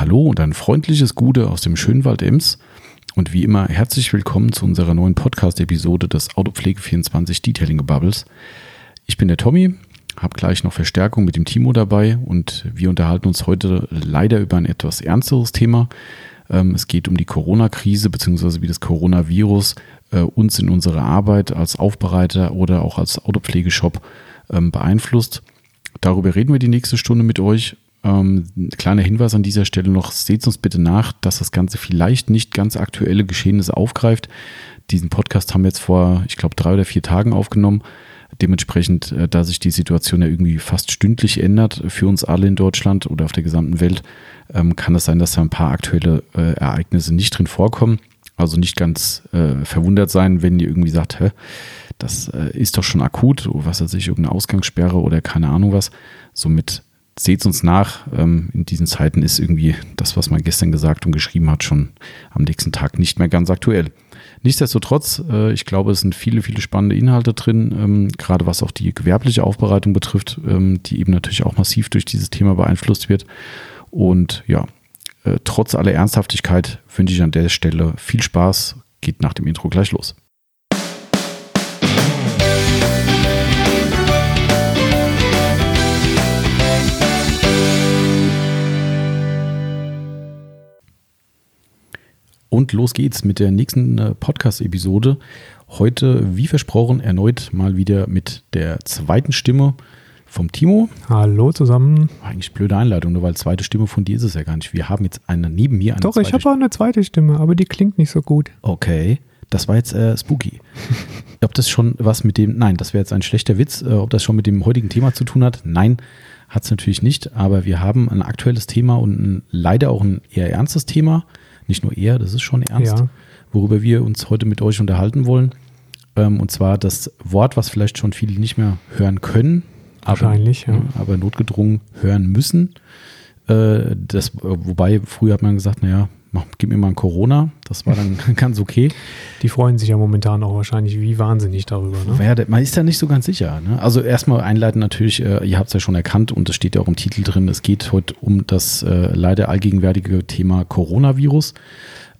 Hallo und ein freundliches Gute aus dem Schönwald Ems. Und wie immer herzlich willkommen zu unserer neuen Podcast-Episode des Autopflege24 Detailing Bubbles. Ich bin der Tommy, habe gleich noch Verstärkung mit dem Timo dabei und wir unterhalten uns heute leider über ein etwas ernsteres Thema. Ähm, es geht um die Corona-Krise bzw. wie das Coronavirus äh, uns in unserer Arbeit als Aufbereiter oder auch als Autopflegeshop ähm, beeinflusst. Darüber reden wir die nächste Stunde mit euch. Ähm, kleiner Hinweis an dieser Stelle noch, seht uns bitte nach, dass das Ganze vielleicht nicht ganz aktuelle Geschehnisse aufgreift. Diesen Podcast haben wir jetzt vor, ich glaube, drei oder vier Tagen aufgenommen. Dementsprechend, äh, da sich die Situation ja irgendwie fast stündlich ändert für uns alle in Deutschland oder auf der gesamten Welt, ähm, kann es sein, dass da ein paar aktuelle äh, Ereignisse nicht drin vorkommen. Also nicht ganz äh, verwundert sein, wenn ihr irgendwie sagt, hä, das äh, ist doch schon akut, was weiß ich, irgendeine Ausgangssperre oder keine Ahnung was. Somit seht uns nach. Ähm, in diesen Zeiten ist irgendwie das, was man gestern gesagt und geschrieben hat, schon am nächsten Tag nicht mehr ganz aktuell. Nichtsdestotrotz, äh, ich glaube, es sind viele, viele spannende Inhalte drin, ähm, gerade was auch die gewerbliche Aufbereitung betrifft, ähm, die eben natürlich auch massiv durch dieses Thema beeinflusst wird. Und ja, äh, trotz aller Ernsthaftigkeit wünsche ich an der Stelle viel Spaß. Geht nach dem Intro gleich los. Und los geht's mit der nächsten äh, Podcast-Episode. Heute, wie versprochen, erneut mal wieder mit der zweiten Stimme vom Timo. Hallo zusammen. Eigentlich blöde Einleitung, nur weil zweite Stimme von dir ist es ja gar nicht. Wir haben jetzt eine neben mir eine Doch, ich habe auch eine zweite Stimme, aber die klingt nicht so gut. Okay, das war jetzt äh, spooky. ob das schon was mit dem, nein, das wäre jetzt ein schlechter Witz, äh, ob das schon mit dem heutigen Thema zu tun hat. Nein, hat es natürlich nicht, aber wir haben ein aktuelles Thema und ein, leider auch ein eher ernstes Thema. Nicht nur eher, das ist schon ernst, ja. worüber wir uns heute mit euch unterhalten wollen. Ähm, und zwar das Wort, was vielleicht schon viele nicht mehr hören können, Wahrscheinlich, aber, ja. aber notgedrungen hören müssen. Äh, das, wobei, früher hat man gesagt, naja, mach, gib mir mal ein Corona. Das war dann ganz okay. Die freuen sich ja momentan auch wahrscheinlich wie wahnsinnig darüber. Ne? Man ist ja nicht so ganz sicher. Ne? Also erstmal einleiten natürlich, äh, ihr habt es ja schon erkannt und es steht ja auch im Titel drin, es geht heute um das äh, leider allgegenwärtige Thema Coronavirus,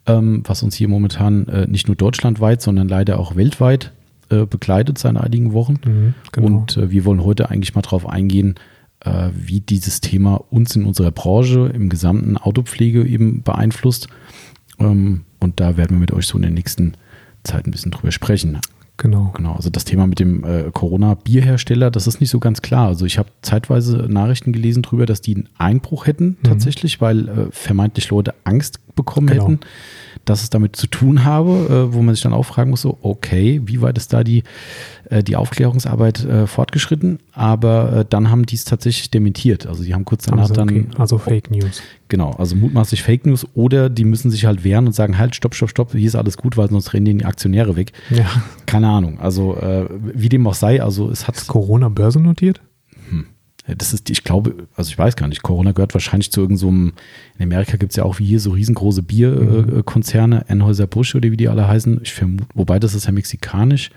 ähm, was uns hier momentan äh, nicht nur deutschlandweit, sondern leider auch weltweit äh, begleitet seit einigen Wochen. Mhm, genau. Und äh, wir wollen heute eigentlich mal darauf eingehen, wie dieses Thema uns in unserer Branche, im gesamten Autopflege eben beeinflusst. Ähm, und da werden wir mit euch so in der nächsten Zeit ein bisschen drüber sprechen. Genau. Genau. Also das Thema mit dem äh, Corona-Bierhersteller, das ist nicht so ganz klar. Also ich habe zeitweise Nachrichten gelesen darüber, dass die einen Einbruch hätten mhm. tatsächlich, weil äh, vermeintlich Leute Angst bekommen genau. hätten, dass es damit zu tun habe, äh, wo man sich dann auch fragen muss, so, okay, wie weit ist da die, äh, die Aufklärungsarbeit äh, fortgeschritten? Aber äh, dann haben die es tatsächlich dementiert. Also die haben kurz danach also, okay. dann. Also Fake News. Genau, also mutmaßlich Fake News oder die müssen sich halt wehren und sagen, halt, stopp, stopp, stopp, hier ist alles gut, weil sonst rennen die Aktionäre weg. Ja. Keine Ahnung. Also äh, wie dem auch sei, also es hat. Ist Corona börsennotiert? Das ist, ich glaube, also ich weiß gar nicht, Corona gehört wahrscheinlich zu irgendeinem, so in Amerika gibt es ja auch wie hier so riesengroße Bierkonzerne, mhm. Anheuser-Busch oder wie die alle heißen. Ich vermute, wobei das ist ja mexikanisch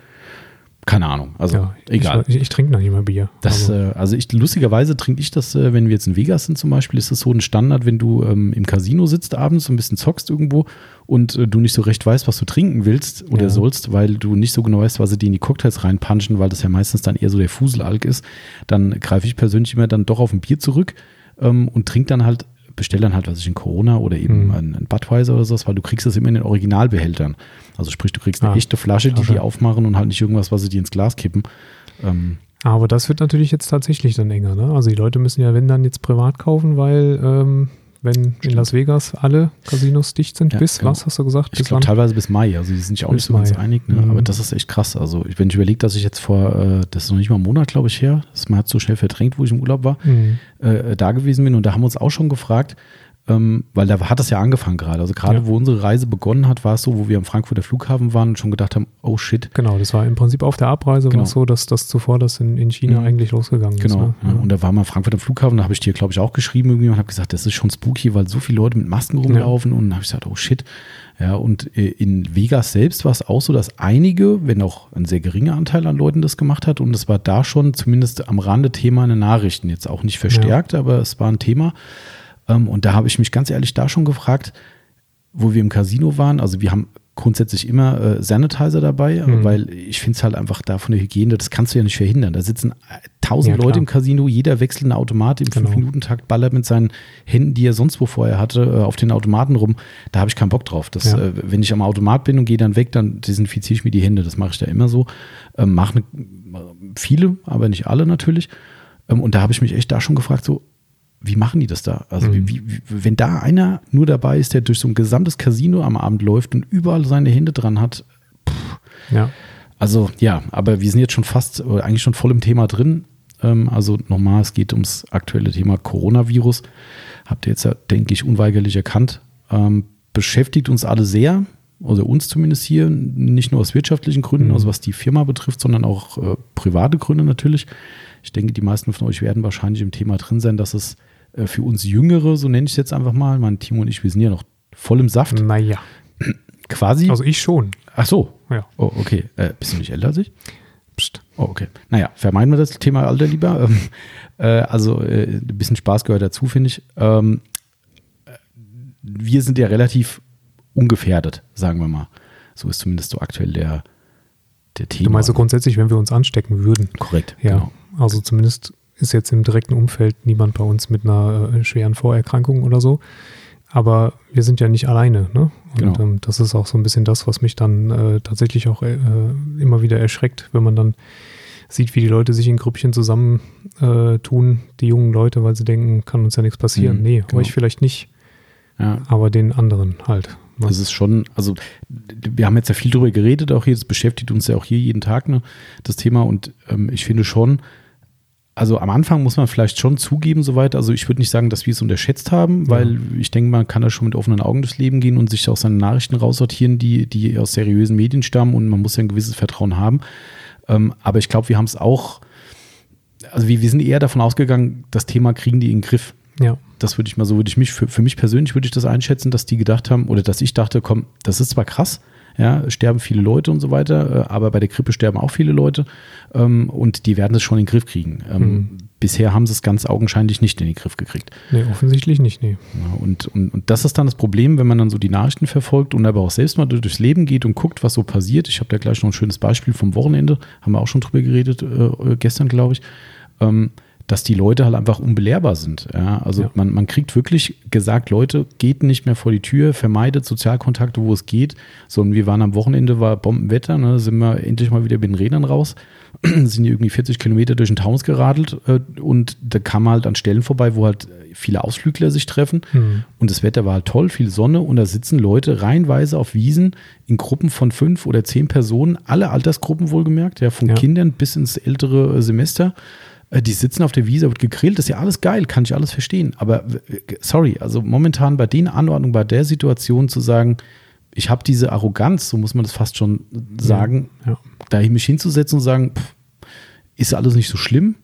keine Ahnung. Also ja, egal. Ich, ich, trinke noch nicht mal Bier. Das, also, äh, also ich, lustigerweise trinke ich das, äh, wenn wir jetzt in Vegas sind zum Beispiel, ist das so ein Standard, wenn du ähm, im Casino sitzt abends, so ein bisschen zockst irgendwo und äh, du nicht so recht weißt, was du trinken willst oder ja. sollst, weil du nicht so genau weißt, was sie dir in die Cocktails reinpunchen, weil das ja meistens dann eher so der Fuselalk ist, dann greife ich persönlich immer dann doch auf ein Bier zurück ähm, und trinke dann halt bestell dann halt, was ich in Corona oder eben mhm. ein, Budweiser oder sowas, weil du kriegst das immer in den Originalbehältern. Also sprich, du kriegst eine ah, echte Flasche, die die aufmachen und halt nicht irgendwas, was sie dir ins Glas kippen. Ähm, aber das wird natürlich jetzt tatsächlich dann enger, ne? Also die Leute müssen ja, wenn dann jetzt privat kaufen, weil ähm, wenn Stimmt. in Las Vegas alle Casinos dicht sind, ja, bis genau. was hast du gesagt? Ich glaube teilweise bis Mai, also die sind sich auch nicht so Mai. ganz einig, ne? Mhm. aber das ist echt krass. Also wenn ich überlege, dass ich jetzt vor, äh, das ist noch nicht mal ein Monat, glaube ich, her, das man hat so schnell verdrängt, wo ich im Urlaub war, mhm. äh, da gewesen bin und da haben wir uns auch schon gefragt, ähm, weil da hat das ja angefangen gerade. Also gerade ja. wo unsere Reise begonnen hat, war es so, wo wir am Frankfurter Flughafen waren und schon gedacht haben, oh shit. Genau, das war im Prinzip auf der Abreise genau. war es so, dass das zuvor das in, in China mhm. eigentlich losgegangen genau. ist. Genau. Ne? Ja. Und da waren wir am Frankfurter Flughafen, da habe ich dir, glaube ich, auch geschrieben irgendwie und habe gesagt, das ist schon spooky, weil so viele Leute mit Masken rumlaufen ja. und dann habe ich gesagt, oh shit. Ja, und äh, in Vegas selbst war es auch so, dass einige, wenn auch ein sehr geringer Anteil an Leuten das gemacht hat, und es war da schon zumindest am Rande Thema in den Nachrichten, jetzt auch nicht verstärkt, aber es war ein Thema und da habe ich mich ganz ehrlich da schon gefragt, wo wir im Casino waren. Also wir haben grundsätzlich immer äh, Sanitizer dabei, mhm. weil ich finde es halt einfach da von der Hygiene, das kannst du ja nicht verhindern. Da sitzen äh, tausend ja, Leute im Casino, jeder wechselt eine Automat im genau. 5-Minuten-Takt, ballert mit seinen Händen, die er sonst wo vorher hatte, äh, auf den Automaten rum. Da habe ich keinen Bock drauf. Das, ja. äh, wenn ich am Automat bin und gehe dann weg, dann desinfiziere ich mir die Hände. Das mache ich da immer so. Ähm, mache viele, aber nicht alle natürlich. Ähm, und da habe ich mich echt da schon gefragt, so, wie machen die das da? Also, mhm. wie, wie, wenn da einer nur dabei ist, der durch so ein gesamtes Casino am Abend läuft und überall seine Hände dran hat, pff. ja. Also, ja, aber wir sind jetzt schon fast, eigentlich schon voll im Thema drin. Ähm, also, nochmal, es geht ums aktuelle Thema Coronavirus. Habt ihr jetzt ja, denke ich, unweigerlich erkannt. Ähm, beschäftigt uns alle sehr, also uns zumindest hier, nicht nur aus wirtschaftlichen Gründen, mhm. also was die Firma betrifft, sondern auch äh, private Gründe natürlich. Ich denke, die meisten von euch werden wahrscheinlich im Thema drin sein, dass es äh, für uns Jüngere, so nenne ich es jetzt einfach mal, mein Timo und ich, wir sind ja noch voll im Saft. Naja. Quasi. Also ich schon. Ach so. Ja. Oh, okay. Äh, bist du nicht älter als ich? Psst. Oh, okay. Naja, vermeiden wir das Thema Alter lieber. Ähm, äh, also äh, ein bisschen Spaß gehört dazu, finde ich. Ähm, wir sind ja relativ ungefährdet, sagen wir mal. So ist zumindest so aktuell der, der Thema. Du meinst so grundsätzlich, wenn wir uns anstecken würden? Korrekt. Ja. Genau. Also zumindest ist jetzt im direkten Umfeld niemand bei uns mit einer äh, schweren Vorerkrankung oder so. Aber wir sind ja nicht alleine. Ne? Und genau. ähm, das ist auch so ein bisschen das, was mich dann äh, tatsächlich auch äh, immer wieder erschreckt, wenn man dann sieht, wie die Leute sich in Grüppchen zusammen äh, die jungen Leute, weil sie denken, kann uns ja nichts passieren. Mhm, nee, genau. euch vielleicht nicht. Ja. Aber den anderen halt. Ne? Das ist schon, also wir haben jetzt ja viel darüber geredet, auch hier, das beschäftigt uns ja auch hier jeden Tag, ne, das Thema. Und ähm, ich finde schon, also am Anfang muss man vielleicht schon zugeben, soweit. Also ich würde nicht sagen, dass wir es unterschätzt haben, weil ja. ich denke, man kann da schon mit offenen Augen durchs Leben gehen und sich auch seine Nachrichten raussortieren, die, die aus seriösen Medien stammen und man muss ja ein gewisses Vertrauen haben. Ähm, aber ich glaube, wir haben es auch, also wir, wir sind eher davon ausgegangen, das Thema kriegen die in den Griff. Ja. Das würde ich mal so, würde ich mich, für, für mich persönlich würde ich das einschätzen, dass die gedacht haben, oder dass ich dachte, komm, das ist zwar krass, ja, sterben viele Leute und so weiter, äh, aber bei der Grippe sterben auch viele Leute ähm, und die werden es schon in den Griff kriegen. Ähm, mhm. Bisher haben sie es ganz augenscheinlich nicht in den Griff gekriegt. Nee, offensichtlich nicht, nee. Und, und, und das ist dann das Problem, wenn man dann so die Nachrichten verfolgt und aber auch selbst mal durchs Leben geht und guckt, was so passiert. Ich habe da gleich noch ein schönes Beispiel vom Wochenende, haben wir auch schon drüber geredet, äh, gestern, glaube ich. Ähm, dass die Leute halt einfach unbelehrbar sind. Ja, also ja. Man, man kriegt wirklich gesagt, Leute, geht nicht mehr vor die Tür, vermeidet Sozialkontakte, wo es geht. So, und wir waren am Wochenende, war Bombenwetter, ne, sind wir endlich mal wieder mit den Rädern raus, sind irgendwie 40 Kilometer durch den Taunus geradelt äh, und da kam halt an Stellen vorbei, wo halt viele Ausflügler sich treffen mhm. und das Wetter war halt toll, viel Sonne und da sitzen Leute reihenweise auf Wiesen in Gruppen von fünf oder zehn Personen, alle Altersgruppen wohlgemerkt, ja, von ja. Kindern bis ins ältere Semester äh, die sitzen auf der Wiese, wird gegrillt, das ist ja alles geil, kann ich alles verstehen. Aber sorry, also momentan bei den Anordnungen, bei der Situation zu sagen, ich habe diese Arroganz, so muss man das fast schon sagen, ja, ja. da mich hinzusetzen und sagen, pff, ist alles nicht so schlimm.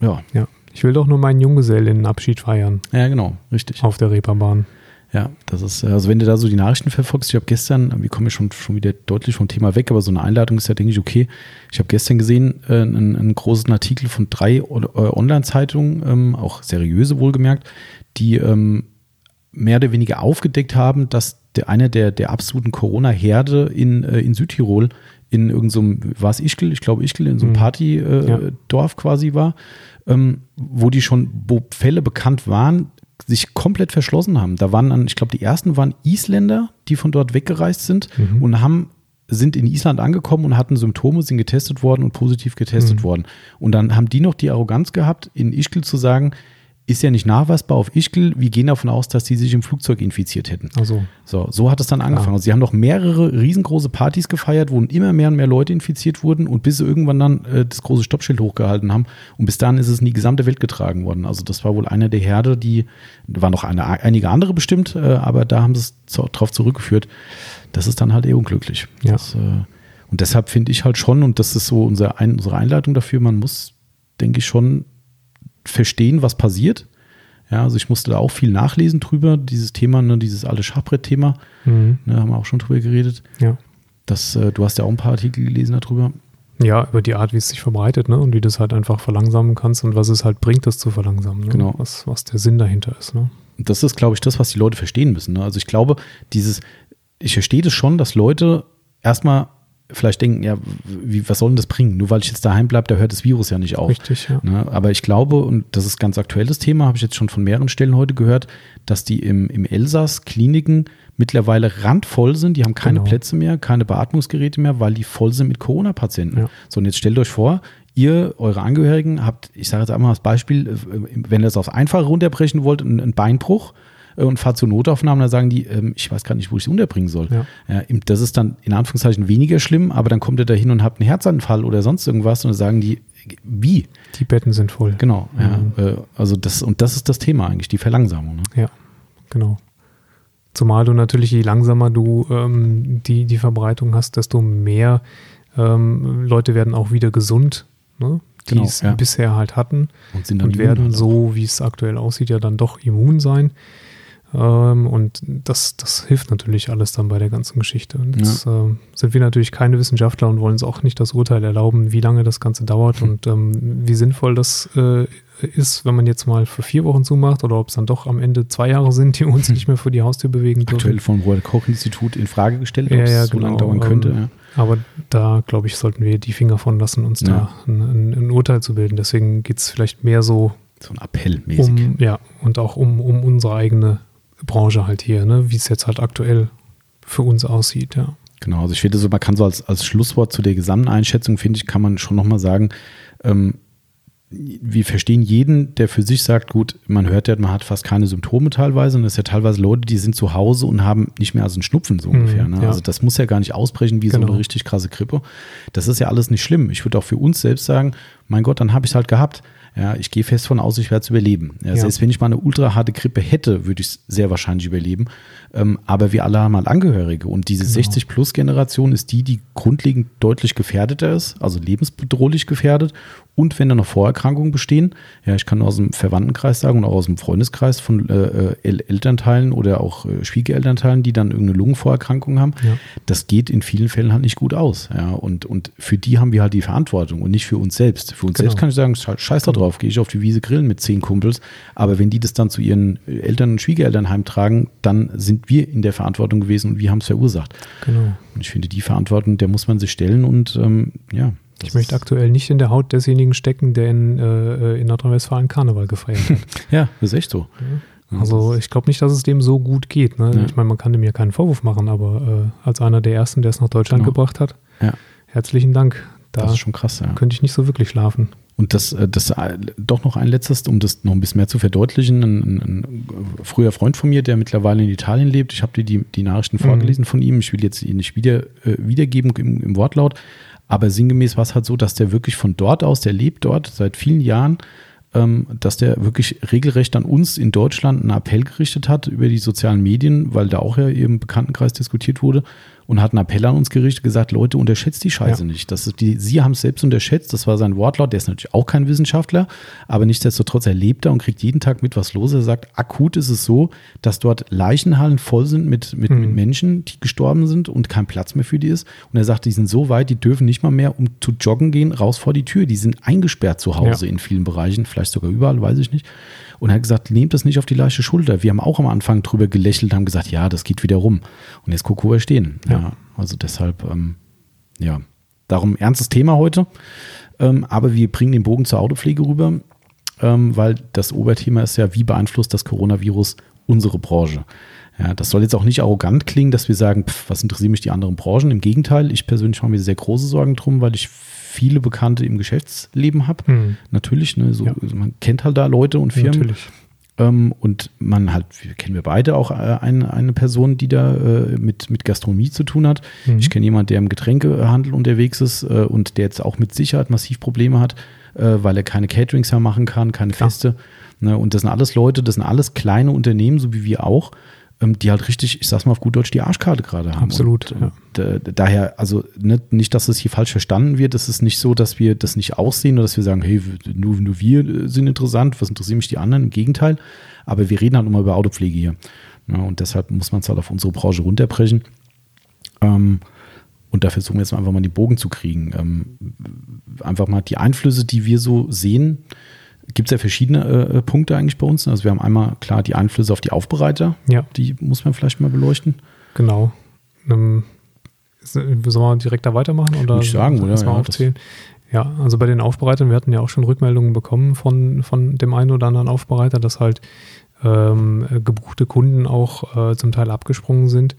Ja. Ja. Ich will doch nur meinen Junggesellinnenabschied feiern. Ja, genau, richtig. Auf der Reeperbahn. Ja, das ist, also wenn du da so die Nachrichten verfolgst, ich habe gestern, wir kommen ja schon, schon wieder deutlich vom Thema weg, aber so eine Einladung ist ja, denke ich, okay. Ich habe gestern gesehen, äh, einen, einen, großen Artikel von drei äh, Online-Zeitungen, ähm, auch seriöse wohlgemerkt, die ähm, mehr oder weniger aufgedeckt haben, dass der, einer der, der absoluten Corona-Herde in, äh, in Südtirol in irgendeinem, so war es Ischgl, ich glaube Ischgl, in so einem mhm. Partydorf ja. quasi war, ähm, wo die schon, wo Fälle bekannt waren, sich komplett verschlossen haben. Da waren dann, ich glaube, die ersten waren Isländer, die von dort weggereist sind mhm. und haben sind in Island angekommen und hatten Symptome, sind getestet worden und positiv getestet mhm. worden. Und dann haben die noch die Arroganz gehabt, in Ischgl zu sagen, ist ja nicht nachweisbar auf Ischgl. Wir gehen davon aus, dass die sich im Flugzeug infiziert hätten. Also. So, so hat es dann angefangen. Ja. Also sie haben noch mehrere riesengroße Partys gefeiert, wo immer mehr und mehr Leute infiziert wurden und bis sie irgendwann dann äh, das große Stoppschild hochgehalten haben. Und bis dahin ist es in die gesamte Welt getragen worden. Also das war wohl einer der Herde, die, da waren noch eine, einige andere bestimmt, äh, aber da haben sie es zu, drauf zurückgeführt. Das ist dann halt eher unglücklich. Ja. Das, äh, und deshalb finde ich halt schon, und das ist so unser, ein, unsere Einleitung dafür, man muss, denke ich, schon verstehen, was passiert. Ja, also ich musste da auch viel nachlesen drüber, dieses Thema, ne, dieses alte Schachbrett-Thema, mhm. ne, haben wir auch schon drüber geredet. Ja. Das, äh, du hast ja auch ein paar Artikel gelesen darüber. Ja, über die Art, wie es sich verbreitet, ne? Und wie du es halt einfach verlangsamen kannst und was es halt bringt, das zu verlangsamen. Ne? Genau. Was, was der Sinn dahinter ist, ne? Das ist, glaube ich, das, was die Leute verstehen müssen. Ne? Also ich glaube, dieses, ich verstehe das schon, dass Leute erstmal vielleicht denken, ja, wie, was soll denn das bringen? Nur weil ich jetzt daheim bleibe, da hört das Virus ja nicht auf. Richtig, ja. Ne? Aber ich glaube, und das ist ganz aktuelles Thema, habe ich jetzt schon von mehreren Stellen heute gehört, dass die im, im Elsass Kliniken mittlerweile randvoll sind. Die haben keine Genau. Plätze mehr, keine Beatmungsgeräte mehr, weil die voll sind mit Corona-Patienten. Ja. So, und jetzt stellt euch vor, ihr, eure Angehörigen, habt, ich sage jetzt einmal als Beispiel, äh, wenn ihr das aufs Einfache runterbrechen wollt, einen Beinbruch und fahrt zur Notaufnahme, dann sagen die, ähm, ich weiß gar nicht, wo ich sie unterbringen soll. Ja. Ja, das ist dann in Anführungszeichen weniger schlimm, aber dann kommt ihr da hin und habt einen Herzanfall oder sonst irgendwas und dann sagen die, wie? Die Betten sind voll. Genau, ja. Mhm. Äh, also das, und das ist das Thema eigentlich, die Verlangsamung. Ne? Ja, genau. Zumal du natürlich, je langsamer du ähm, die, die Verbreitung hast, desto mehr ähm, Leute werden auch wieder gesund, ne? die Genau, es ja. bisher halt hatten Und sind dann und werden halt so, wie es aktuell aussieht, ja dann doch immun sein. Ähm, und das, das hilft natürlich alles dann bei der ganzen Geschichte. Und jetzt ähm, sind wir natürlich keine Wissenschaftler und wollen uns auch nicht das Urteil erlauben, wie lange das Ganze dauert Hm. und ähm, wie sinnvoll das äh, ist, wenn man jetzt mal für vier Wochen zumacht oder ob es dann doch am Ende zwei Jahre sind, die uns nicht mehr vor die Haustür bewegen dürfen. Aktuell vom Robert Koch Institut in Frage gestellt, ob Ja, es ja, so lange genau. dauern könnte. Ähm, ja. Aber da, glaube ich, sollten wir die Finger von lassen, uns Ja. da ein, ein, ein Urteil zu bilden. Deswegen geht es vielleicht mehr so So ein Appell mäßig. um, ja, und auch um, um unsere eigene Branche halt hier, ne, wie es jetzt halt aktuell für uns aussieht, ja. Genau, also ich finde so, man kann so als, als Schlusswort zu der Gesamteinschätzung, finde ich, kann man schon nochmal sagen, ähm, wir verstehen jeden, der für sich sagt, gut, man hört ja, man hat fast keine Symptome teilweise und es ist ja teilweise Leute, die sind zu Hause und haben nicht mehr als einen Schnupfen so Mhm, ungefähr. Ne? ja. Also das muss ja gar nicht ausbrechen wie so Genau. eine richtig krasse Grippe. Das ist ja alles nicht schlimm. Ich würde auch für uns selbst sagen, mein Gott, dann habe ich es halt gehabt. Ja, ich gehe fest von aus, ich werde es überleben. Ja, Ja. Selbst wenn ich mal eine ultra harte Grippe hätte, würde ich es sehr wahrscheinlich überleben. Ähm, aber wir alle haben mal Angehörige und diese Genau. 60-Plus-Generation ist die, die grundlegend deutlich gefährdeter ist, also lebensbedrohlich gefährdet. Und wenn da noch Vorerkrankungen bestehen, ja, ich kann aus dem Verwandtenkreis sagen und auch aus dem Freundeskreis von äh, El Elternteilen oder auch äh, Schwiegerelternteilen, die dann irgendeine Lungenvorerkrankung haben, Ja. das geht in vielen Fällen halt nicht gut aus. Ja, und, und für die haben wir halt die Verantwortung und nicht für uns selbst. Für uns Genau. selbst kann ich sagen, sche- scheiß da drauf, gehe ich auf die Wiese grillen mit zehn Kumpels. Aber wenn die das dann zu ihren äh, Eltern und Schwiegereltern heimtragen, dann sind wir in der Verantwortung gewesen und wir haben es verursacht. Genau. Und ich finde, die Verantwortung, der muss man sich stellen und ähm, ja. Ich möchte aktuell nicht in der Haut desjenigen stecken, der in, äh, in Nordrhein-Westfalen Karneval gefeiert hat. Ja, das ist echt so. Ja, Also ich glaube nicht, dass es dem so gut geht. Ne? Ja. Ich meine, man kann dem ja keinen Vorwurf machen, aber äh, als einer der ersten, der es nach Deutschland Genau. gebracht hat, Ja. herzlichen Dank. Da das ist schon krass, ja. könnte ich nicht so wirklich schlafen. Und das, äh, das äh, doch noch ein letztes, um das noch ein bisschen mehr zu verdeutlichen. Ein, ein, früher Freund von mir, der mittlerweile in Italien lebt, ich habe dir die, die Nachrichten Mhm. vorgelesen von ihm. Ich will jetzt ihn nicht wieder, äh, wiedergeben im, im Wortlaut, aber sinngemäß war es halt so, dass der wirklich von dort aus, der lebt dort seit vielen Jahren, ähm, dass der wirklich regelrecht an uns in Deutschland einen Appell gerichtet hat über die sozialen Medien, weil da auch ja im Bekanntenkreis diskutiert wurde und hat einen Appell an uns gerichtet, gesagt, Leute, unterschätzt die Scheiße Ja. nicht. Das die, Sie haben es selbst unterschätzt, das war sein Wortlaut, der ist natürlich auch kein Wissenschaftler, aber nichtsdestotrotz erlebt er und kriegt jeden Tag mit, was los ist. Er sagt, akut ist es so, dass dort Leichenhallen voll sind mit, mit, Mhm. mit Menschen, die gestorben sind und kein Platz mehr für die ist. Und er sagt, die sind so weit, die dürfen nicht mal mehr, um zu joggen gehen, raus vor die Tür. Die sind eingesperrt zu Hause Ja. in vielen Bereichen, vielleicht sogar überall, weiß ich nicht. Und er hat gesagt, nehmt das nicht auf die leichte Schulter. Wir haben auch am Anfang drüber gelächelt, haben gesagt, ja, das geht wieder rum. Und jetzt guck, wo wir stehen. Ja. Ja. also deshalb, ähm, ja, darum ernstes Thema heute. Ähm, aber wir bringen den Bogen zur Autopflege rüber, ähm, weil das Oberthema ist ja, wie beeinflusst das Coronavirus unsere Branche. Ja, das soll jetzt auch nicht arrogant klingen, dass wir sagen, pff, was interessieren mich die anderen Branchen. Im Gegenteil, ich persönlich mache mir sehr große Sorgen drum, weil ich viele Bekannte im Geschäftsleben habe. Hm. Natürlich, ne, so, Ja. man kennt halt da Leute und Firmen. Natürlich. Ähm, und man halt, kennen wir beide auch äh, eine, eine Person, die da äh, mit, mit Gastronomie zu tun hat. Mhm. Ich kenne jemanden, der im Getränkehandel unterwegs ist äh, und der jetzt auch mit Sicherheit massiv Probleme hat, äh, weil er keine Caterings mehr machen kann, keine Klar. Feste. Ne? Und das sind alles Leute, das sind alles kleine Unternehmen, so wie wir auch, die halt richtig, ich sag's mal auf gut Deutsch, die Arschkarte gerade haben. Absolut, Und, ja. und, äh, daher, also ne, nicht, dass es hier falsch verstanden wird. Es ist nicht so, dass wir das nicht aussehen oder dass wir sagen, hey, nur, nur wir äh, sind interessant, was interessieren mich die anderen? Im Gegenteil. Aber wir reden halt immer über Autopflege hier. Ja, und deshalb muss man es halt auf unsere Branche runterbrechen. Ähm, Und da versuchen wir jetzt einfach mal die Bogen zu kriegen. Ähm, einfach mal die Einflüsse, die wir so sehen, gibt es ja verschiedene äh, Punkte eigentlich bei uns. Also wir haben einmal klar die Einflüsse auf die Aufbereiter. Ja. Die muss man vielleicht mal beleuchten. Genau. Ähm, sollen wir direkt da weitermachen? Oder Würde ich sagen, oder? Ja, aufzählen? Ja, also bei den Aufbereitern, wir hatten ja auch schon Rückmeldungen bekommen von, von dem einen oder anderen Aufbereiter, dass halt ähm, gebuchte Kunden auch äh, zum Teil abgesprungen sind.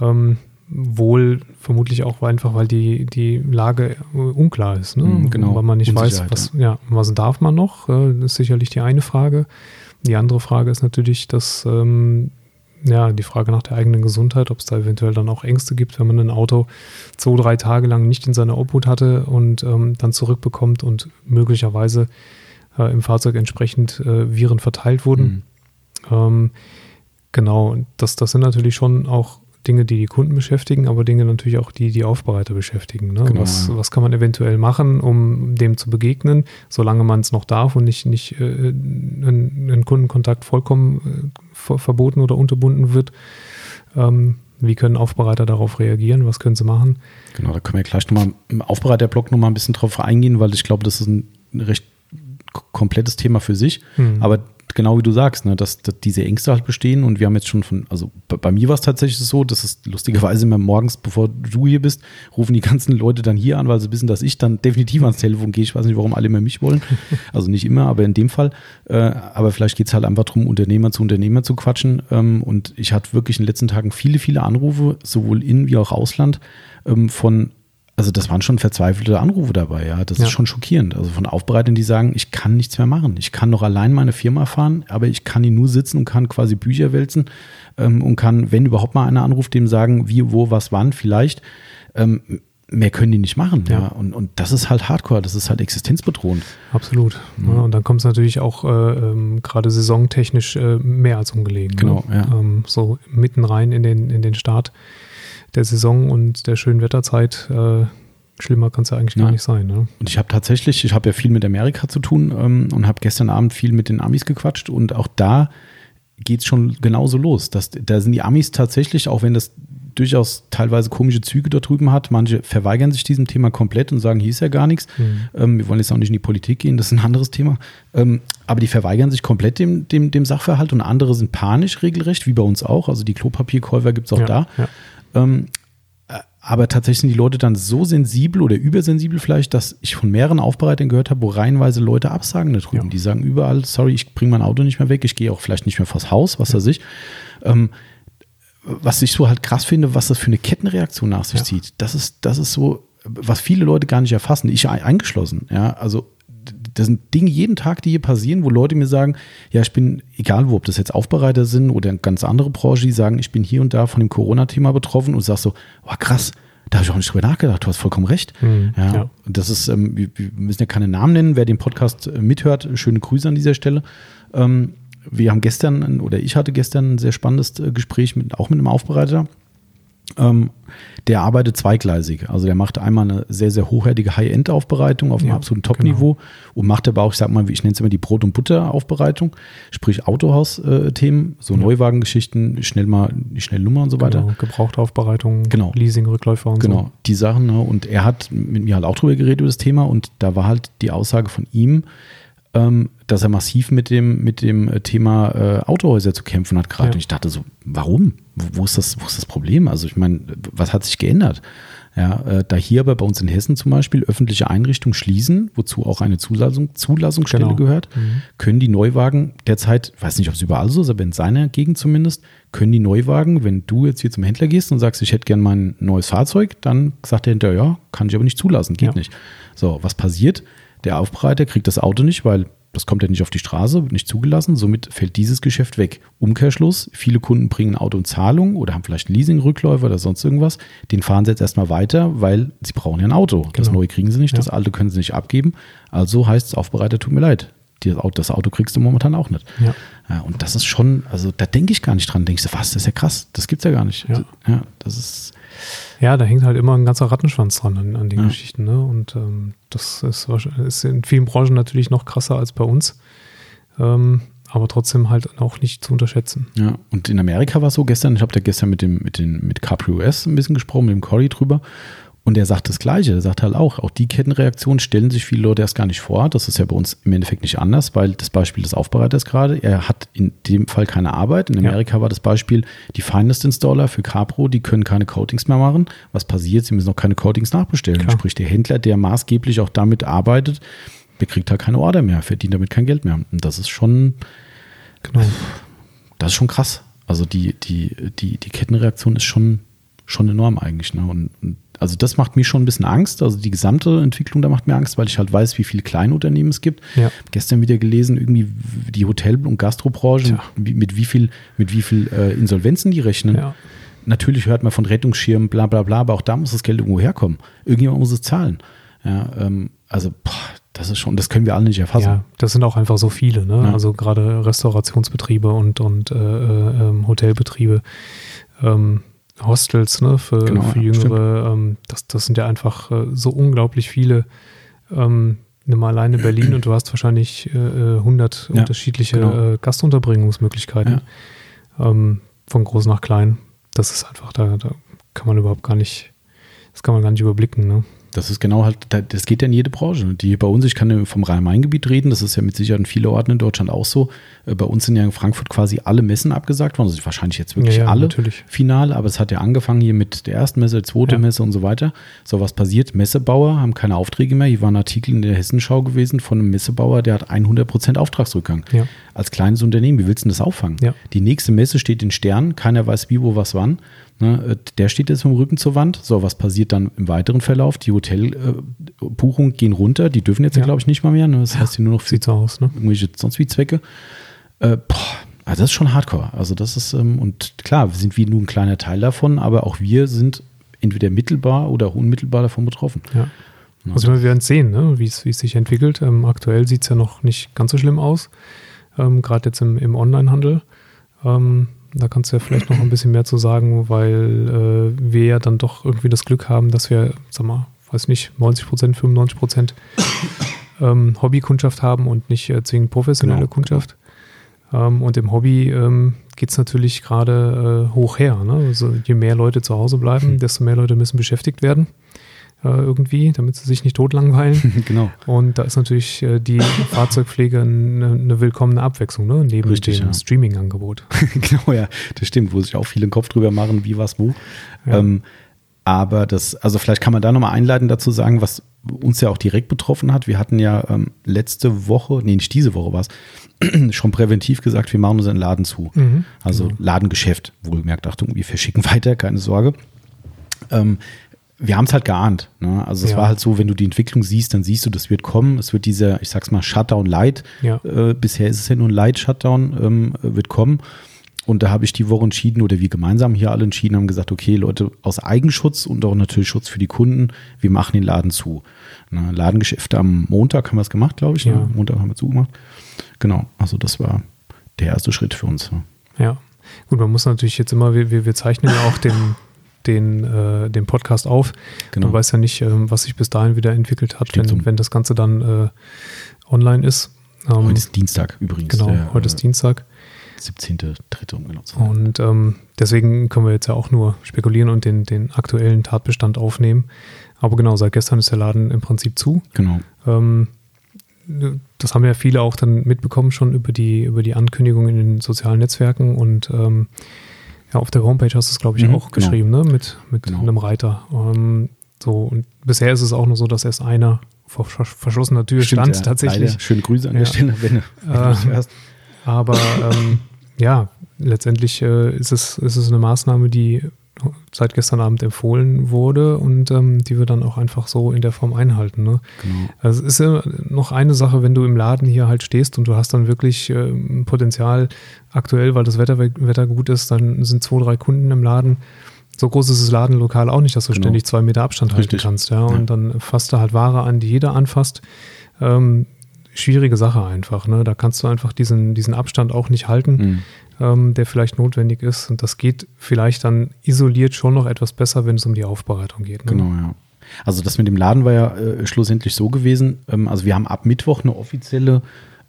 Ähm, wohl vermutlich auch einfach, weil die, die Lage unklar ist. Ne? Mhm, genau. Weil man nicht weiß, was, ja. was darf man noch, äh, das ist sicherlich die eine Frage. Die andere Frage ist natürlich, dass ähm, ja, die Frage nach der eigenen Gesundheit, ob es da eventuell dann auch Ängste gibt, wenn man ein Auto zwei, drei Tage lang nicht in seiner Obhut hatte und ähm, dann zurückbekommt und möglicherweise äh, im Fahrzeug entsprechend äh, Viren verteilt wurden. Mhm. Ähm, genau, das, das sind natürlich schon auch Dinge, die die Kunden beschäftigen, aber Dinge natürlich auch, die die Aufbereiter beschäftigen. Ne? Genau, was, ja. was kann man eventuell machen, um dem zu begegnen, solange man es noch darf und nicht, nicht äh, ein, ein Kundenkontakt vollkommen äh, verboten oder unterbunden wird. Ähm, wie können Aufbereiter darauf reagieren? Was können sie machen? Genau, da können wir gleich nochmal im Aufbereiterblock nochmal ein bisschen drauf eingehen, weil ich glaube, das ist ein recht komplettes Thema für sich. Hm. Aber genau wie du sagst, ne, dass, dass, diese Ängste halt bestehen und wir haben jetzt schon von, also bei, bei mir war es tatsächlich so, dass es lustigerweise immer morgens, bevor du hier bist, rufen die ganzen Leute dann hier an, weil sie wissen, dass ich dann definitiv ans Telefon gehe. Ich weiß nicht, warum alle immer mich wollen. Also nicht immer, aber in dem Fall. Äh, aber vielleicht geht es halt einfach darum, Unternehmer zu Unternehmer zu quatschen. Ähm, und ich hatte wirklich in den letzten Tagen viele, viele Anrufe, sowohl in wie auch Ausland, ähm, von also das waren schon verzweifelte Anrufe dabei, ja. Das ja. ist schon schockierend. Also von Aufbereitern, die sagen, ich kann nichts mehr machen. Ich kann noch allein meine Firma fahren, aber ich kann hier nur sitzen und kann quasi Bücher wälzen ähm, und kann, wenn überhaupt mal einer anruft, dem sagen, wie, wo, was, wann, vielleicht. Ähm, mehr können die nicht machen, ja. ja. Und, und das ist halt Hardcore, das ist halt existenzbedrohend. Absolut. Mhm. Ja, und dann kommt es natürlich auch äh, ähm, gerade saisontechnisch äh, mehr als ungelegen. Ne? Genau, ne? ja. Ähm, so mitten rein in den, in den Start der Saison und der schönen Wetterzeit. Äh, schlimmer kann es ja eigentlich ja. gar nicht sein. Ne? Und ich habe tatsächlich, ich habe ja viel mit Amerika zu tun ähm, und habe gestern Abend viel mit den Amis gequatscht und auch da geht es schon genauso los. Dass, da sind die Amis tatsächlich, auch wenn das durchaus teilweise komische Züge da drüben hat. Manche verweigern sich diesem Thema komplett und sagen, hier ist ja gar nichts. Mhm. Ähm, wir wollen jetzt auch nicht in die Politik gehen, das ist ein anderes Thema. Ähm, aber die verweigern sich komplett dem, dem, dem Sachverhalt und andere sind panisch regelrecht, wie bei uns auch. Also die Klopapierkäufer gibt es auch ja, da. Ja. Ähm, äh, aber tatsächlich sind die Leute dann so sensibel oder übersensibel vielleicht, dass ich von mehreren Aufbereitern gehört habe, wo reihenweise Leute absagen da drüben. Ja. Die sagen überall, sorry, ich bringe mein Auto nicht mehr weg, ich gehe auch vielleicht nicht mehr vors Haus, was ja. weiß ich. Ähm, was ich so halt krass finde, was das für eine Kettenreaktion nach sich ja. zieht. Das ist, das ist so, was viele Leute gar nicht erfassen, ich eingeschlossen. Ja, also das sind Dinge jeden Tag, die hier passieren, wo Leute mir sagen, ja, ich bin, egal wo, ob das jetzt Aufbereiter sind oder eine ganz andere Branche, die sagen, ich bin hier und da von dem Corona-Thema betroffen und sagst so, oh krass, da habe ich auch nicht drüber nachgedacht, du hast vollkommen recht. Mhm, ja, ja. Das ist, ähm, wir, wir, müssen ja keine Namen nennen, wer den Podcast äh, mithört, schöne Grüße an dieser Stelle. Ähm, wir haben gestern, oder ich hatte gestern ein sehr spannendes äh, Gespräch mit, auch mit einem Aufbereiter. Ähm, der arbeitet zweigleisig. Also der macht einmal eine sehr, sehr hochwertige High-End-Aufbereitung auf einem ja, absoluten Top-Niveau genau. und macht aber auch, ich sag mal, ich nenne es immer die Brot- und Butter-Aufbereitung, sprich Autohaus-Themen, so ja. Neuwagengeschichten, schnell mal die Schnellnummer und so weiter. Genau, Gebrauchtaufbereitung, genau. Leasing, Rückläufer und genau. so. Genau, die Sachen. Ne? Und er hat mit mir halt auch drüber geredet über das Thema und da war halt die Aussage von ihm, ähm, dass er massiv mit dem, mit dem äh, Thema äh, Autohäuser zu kämpfen hat gerade. Ja. Und ich dachte so, warum? Wo, wo, ist das, wo ist das Problem? Also ich meine, was hat sich geändert? Ja, äh, da hier aber bei uns in Hessen zum Beispiel öffentliche Einrichtungen schließen, wozu auch eine Zulassung, Zulassungsstelle genau. gehört, mhm. können die Neuwagen derzeit, weiß nicht, ob es überall so ist, aber in seiner Gegend zumindest, können die Neuwagen, wenn du jetzt hier zum Händler gehst und sagst, ich hätte gern mein neues Fahrzeug, dann sagt der hinterher, ja, kann ich aber nicht zulassen, geht ja. nicht. So, was passiert? Der Aufbereiter kriegt das Auto nicht, weil das kommt ja nicht auf die Straße, nicht zugelassen. Somit fällt dieses Geschäft weg. Umkehrschluss, viele Kunden bringen ein Auto in Zahlung oder haben vielleicht einen Leasing-Rückläufer oder sonst irgendwas. Den fahren sie jetzt erstmal weiter, weil sie brauchen ja ein Auto. Genau. Das neue kriegen sie nicht, ja. das alte können sie nicht abgeben. Also heißt es, Aufbereiter, tut mir leid. Das Auto kriegst du momentan auch nicht. Ja. ja und das ist schon, also da denke ich gar nicht dran. Denkst du, was, das ist ja krass, das gibt's ja gar nicht. Ja, ja das ist ja, da hängt halt immer ein ganzer Rattenschwanz dran an, an den ja. Geschichten. Ne? Und ähm, das ist, ist, in vielen Branchen natürlich noch krasser als bei uns. Ähm, aber trotzdem halt auch nicht zu unterschätzen. Ja, und in Amerika war es so gestern, ich habe da gestern mit dem, mit den, mit KPUS ein bisschen gesprochen, mit dem Corey drüber. Und er sagt das Gleiche. Er sagt halt auch, auch die Kettenreaktion stellen sich viele Leute erst gar nicht vor. Das ist ja bei uns im Endeffekt nicht anders, weil das Beispiel des Aufbereiters gerade, er hat in dem Fall keine Arbeit. In Amerika ja. war das Beispiel, die Finest Installer für Capro, die können keine Coatings mehr machen. Was passiert? Sie müssen auch keine Coatings nachbestellen. Klar. Sprich, der Händler, der maßgeblich auch damit arbeitet, der kriegt halt keine Order mehr, verdient damit kein Geld mehr. Und das ist schon, genau. das ist schon krass. Also die, die, die, die Kettenreaktion ist schon, schon enorm eigentlich. Ne? Und, und also das macht mir schon ein bisschen Angst. Also die gesamte Entwicklung da macht mir Angst, weil ich halt weiß, wie viele Kleinunternehmen es gibt. Ja. Gestern wieder gelesen, irgendwie die Hotel- und Gastrobranche, mit, mit wie viel, mit wie viel äh, Insolvenzen die rechnen. Ja. Natürlich hört man von Rettungsschirmen, bla bla bla, aber auch da muss das Geld irgendwo herkommen. Irgendjemand muss es zahlen. Ja, ähm, also boah, das ist schon, das können wir alle nicht erfassen. Ja, das sind auch einfach so viele, ne? Ja. Also gerade Restaurationsbetriebe und, und äh, äh, ähm, Hotelbetriebe. Ähm, Hostels ne, für, genau, für Jüngere. Ähm, das, das sind ja einfach äh, so unglaublich viele. Ähm, nimm mal alleine Berlin und du hast wahrscheinlich äh, 100 äh, ja, unterschiedliche genau. äh, Gastunterbringungsmöglichkeiten. Ja. Ähm, von groß nach klein. Das ist einfach, da, da kann man überhaupt gar nicht, das kann man gar nicht überblicken. Ne? Das ist genau halt, das geht ja in jede Branche. Die bei uns, ich kann vom Rhein-Main-Gebiet reden, das ist ja mit Sicherheit in vielen Orten in Deutschland auch so. Äh, bei uns sind ja in Frankfurt quasi alle Messen abgesagt worden, also wahrscheinlich jetzt wirklich ja, ja, alle natürlich. final, aber es hat ja angefangen hier mit der ersten Messe, der zweiten ja. Messe und so weiter. So was passiert, Messebauer haben keine Aufträge mehr. Hier war ein Artikel in der Hessenschau gewesen von einem Messebauer, der hat 100% Auftragsrückgang. Als kleines Unternehmen, wie willst du denn das auffangen? Die nächste Messe steht in Sternen, keiner weiß wie, wo, was, wann. Ne, der steht jetzt mit dem Rücken zur Wand. So, was passiert dann im weiteren Verlauf? Die Hotelbuchungen äh, gehen runter. Die dürfen jetzt ja, glaube ich, nicht mal mehr. Ne? Das heißt, hier nur noch für aus, ne? irgendwelche sonst wie Zwecke. Äh, boah, also das ist schon hardcore. Also das ist, ähm, und klar, sind wir nur ein kleiner Teil davon, aber auch wir sind entweder mittelbar oder auch unmittelbar davon betroffen. Ja. Also wir werden sehen, ne? wie es sich entwickelt. Ähm, aktuell sieht es ja noch nicht ganz so schlimm aus, ähm, gerade jetzt im, im Onlinehandel. Ähm, da kannst du ja vielleicht noch ein bisschen mehr zu sagen, weil äh, wir ja dann doch irgendwie das Glück haben, dass wir, sag mal, weiß nicht, 90 Prozent, 95 Prozent ähm, Hobbykundschaft haben und nicht äh, zwingend professionelle genau, Kundschaft. Genau. Ähm, und im Hobby ähm, geht es natürlich gerade äh, hoch her. Ne? Also je mehr Leute zu Hause bleiben, hm. desto mehr Leute müssen beschäftigt werden irgendwie, damit sie sich nicht totlangweilen. genau. Und da ist natürlich äh, die Fahrzeugpflege eine, eine, willkommene Abwechslung, ne? neben Richtig, dem ja. Streaming-Angebot. genau, ja, das stimmt, wo sich auch viele den Kopf drüber machen, wie, was, wo. Ja. Ähm, aber das, also vielleicht kann man da nochmal einleiten dazu sagen, was uns ja auch direkt betroffen hat. Wir hatten ja ähm, letzte Woche, nee, nicht diese Woche war es, schon präventiv gesagt, wir machen unseren Laden zu. Mhm, also genau. Ladengeschäft, wohlgemerkt, Achtung, wir verschicken weiter, keine Sorge. Ähm, wir haben es halt geahnt. Ne? Also es ja. war halt so, wenn du die Entwicklung siehst, dann siehst du, das wird kommen. Es wird dieser, ich sag's mal, Shutdown Light. Ja. Äh, bisher ist es ja nur ein Light Shutdown, ähm, wird kommen. Und da habe ich die Woche entschieden, oder wir gemeinsam hier alle entschieden, haben gesagt, okay, Leute, aus Eigenschutz und auch natürlich Schutz für die Kunden, wir machen den Laden zu. Ne? Ladengeschäfte am Montag haben wir es gemacht, glaube ich. Ne? Ja. Ne? Montag haben wir zugemacht. Genau, also das war der erste Schritt für uns. Ja. Gut, man muss natürlich jetzt immer, wir, wir zeichnen ja auch den, den, äh, den Podcast auf. Genau. Man weiß ja nicht, äh, was sich bis dahin wieder entwickelt hat, wenn, wenn das Ganze dann äh, online ist. Ähm, heute ist Dienstag übrigens. Genau, der, heute ist äh, Dienstag. 17.3. um genau zu Und ähm, deswegen können wir jetzt ja auch nur spekulieren und den, den aktuellen Tatbestand aufnehmen. Aber genau, seit gestern ist der Laden im Prinzip zu. Genau. Ähm, das haben ja viele auch dann mitbekommen schon über die, über die Ankündigung in den sozialen Netzwerken und ähm, ja, auf der Homepage hast du es, glaube ich, mhm, auch genau. geschrieben, ne? Mit, mit genau. einem Reiter. Ähm, so, und bisher ist es auch nur so, dass erst einer vor verschlossener Tür Stimmt, stand, ja, tatsächlich. Leider. Schöne Grüße an ja. der Stelle, wenn, wenn äh. Aber ähm, ja, letztendlich äh, ist, es, ist es eine Maßnahme, die seit gestern Abend empfohlen wurde und ähm, die wir dann auch einfach so in der Form einhalten. Ne? Genau. Also es ist ja noch eine Sache, wenn du im Laden hier halt stehst und du hast dann wirklich äh, Potenzial aktuell, weil das Wetter, Wetter gut ist, dann sind zwei, drei Kunden im Laden. So groß ist das Ladenlokal auch nicht, dass du genau. ständig zwei Meter Abstand Richtig. halten kannst. Ja? Und ja. dann fasst du halt Ware an, die jeder anfasst. Ähm, schwierige Sache einfach. Ne? Da kannst du einfach diesen, diesen Abstand auch nicht halten. Mhm ähm, der vielleicht notwendig ist. Und das geht vielleicht dann isoliert schon noch etwas besser, wenn es um die Aufbereitung geht. Ne? Genau, ja. Also das mit dem Laden war ja äh, schlussendlich so gewesen. Ähm, also wir haben ab Mittwoch eine offizielle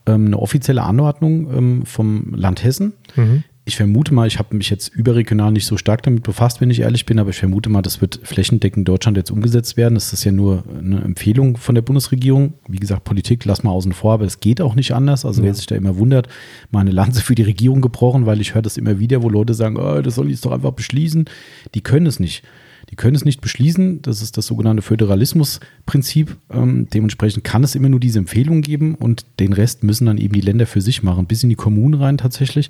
ähm, eine offizielle Anordnung ähm, vom Land Hessen. Mhm ich vermute mal, ich habe mich jetzt überregional nicht so stark damit befasst, wenn ich ehrlich bin, aber ich vermute mal, das wird flächendeckend in Deutschland jetzt umgesetzt werden. Das ist ja nur eine Empfehlung von der Bundesregierung. Wie gesagt, Politik lass mal außen vor, aber es geht auch nicht anders. Also ja. wer sich da immer wundert, meine Lanze für die Regierung gebrochen, weil ich höre das immer wieder, wo Leute sagen, oh, das soll ich doch einfach beschließen. Die können es nicht. Die können es nicht beschließen. Das ist das sogenannte Föderalismusprinzip. Ähm, dementsprechend kann es immer nur diese Empfehlung geben und den Rest müssen dann eben die Länder für sich machen, bis in die Kommunen rein tatsächlich.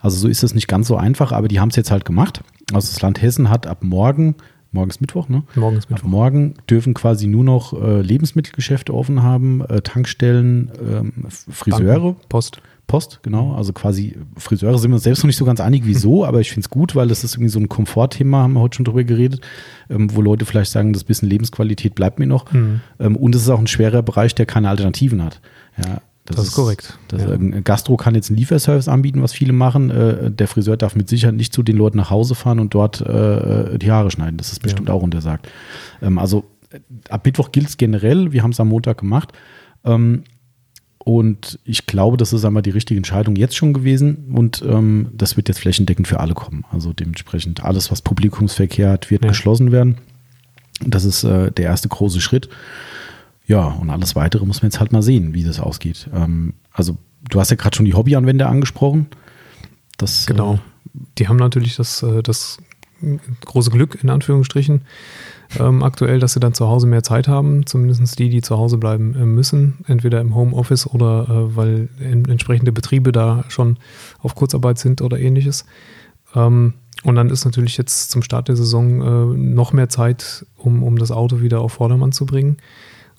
Also so ist es nicht ganz so einfach, aber die haben es jetzt halt gemacht. Also das Land Hessen hat ab morgen, morgen ist Mittwoch, ne? Morgen ist Mittwoch. Ab morgen dürfen quasi nur noch äh, Lebensmittelgeschäfte offen haben, äh, Tankstellen, äh, Friseure. Banken, Post. Post, genau. Also quasi Friseure sind wir uns selbst noch nicht so ganz einig, wieso, aber ich finde es gut, weil das ist irgendwie so ein Komfortthema, haben wir heute schon drüber geredet, ähm, wo Leute vielleicht sagen, das bisschen Lebensqualität bleibt mir noch. Mhm. Ähm, und es ist auch ein schwerer Bereich, der keine Alternativen hat. Ja, das, das ist korrekt. Das, ja. Ein Gastro kann jetzt einen Lieferservice anbieten, was viele machen. Äh, der Friseur darf mit Sicherheit nicht zu den Leuten nach Hause fahren und dort äh, die Haare schneiden. Das ist bestimmt ja. auch untersagt. Ähm, also äh, ab Mittwoch gilt es generell. Wir haben es am Montag gemacht. Ähm, und ich glaube, das ist einmal die richtige Entscheidung jetzt schon gewesen. Und ähm, das wird jetzt flächendeckend für alle kommen. Also dementsprechend alles, was Publikumsverkehr hat, wird ja. geschlossen werden. Das ist äh, der erste große Schritt. Ja, und alles weitere muss man jetzt halt mal sehen, wie das ausgeht. Ähm, also, du hast ja gerade schon die Hobbyanwender angesprochen. Das, genau. Äh, die haben natürlich das, äh, das große Glück, in Anführungsstrichen, ähm, aktuell, dass sie dann zu Hause mehr Zeit haben, zumindest die, die zu Hause bleiben äh, müssen, entweder im Homeoffice oder äh, weil in, entsprechende Betriebe da schon auf Kurzarbeit sind oder ähnliches. Ähm, und dann ist natürlich jetzt zum Start der Saison äh, noch mehr Zeit, um, um das Auto wieder auf Vordermann zu bringen.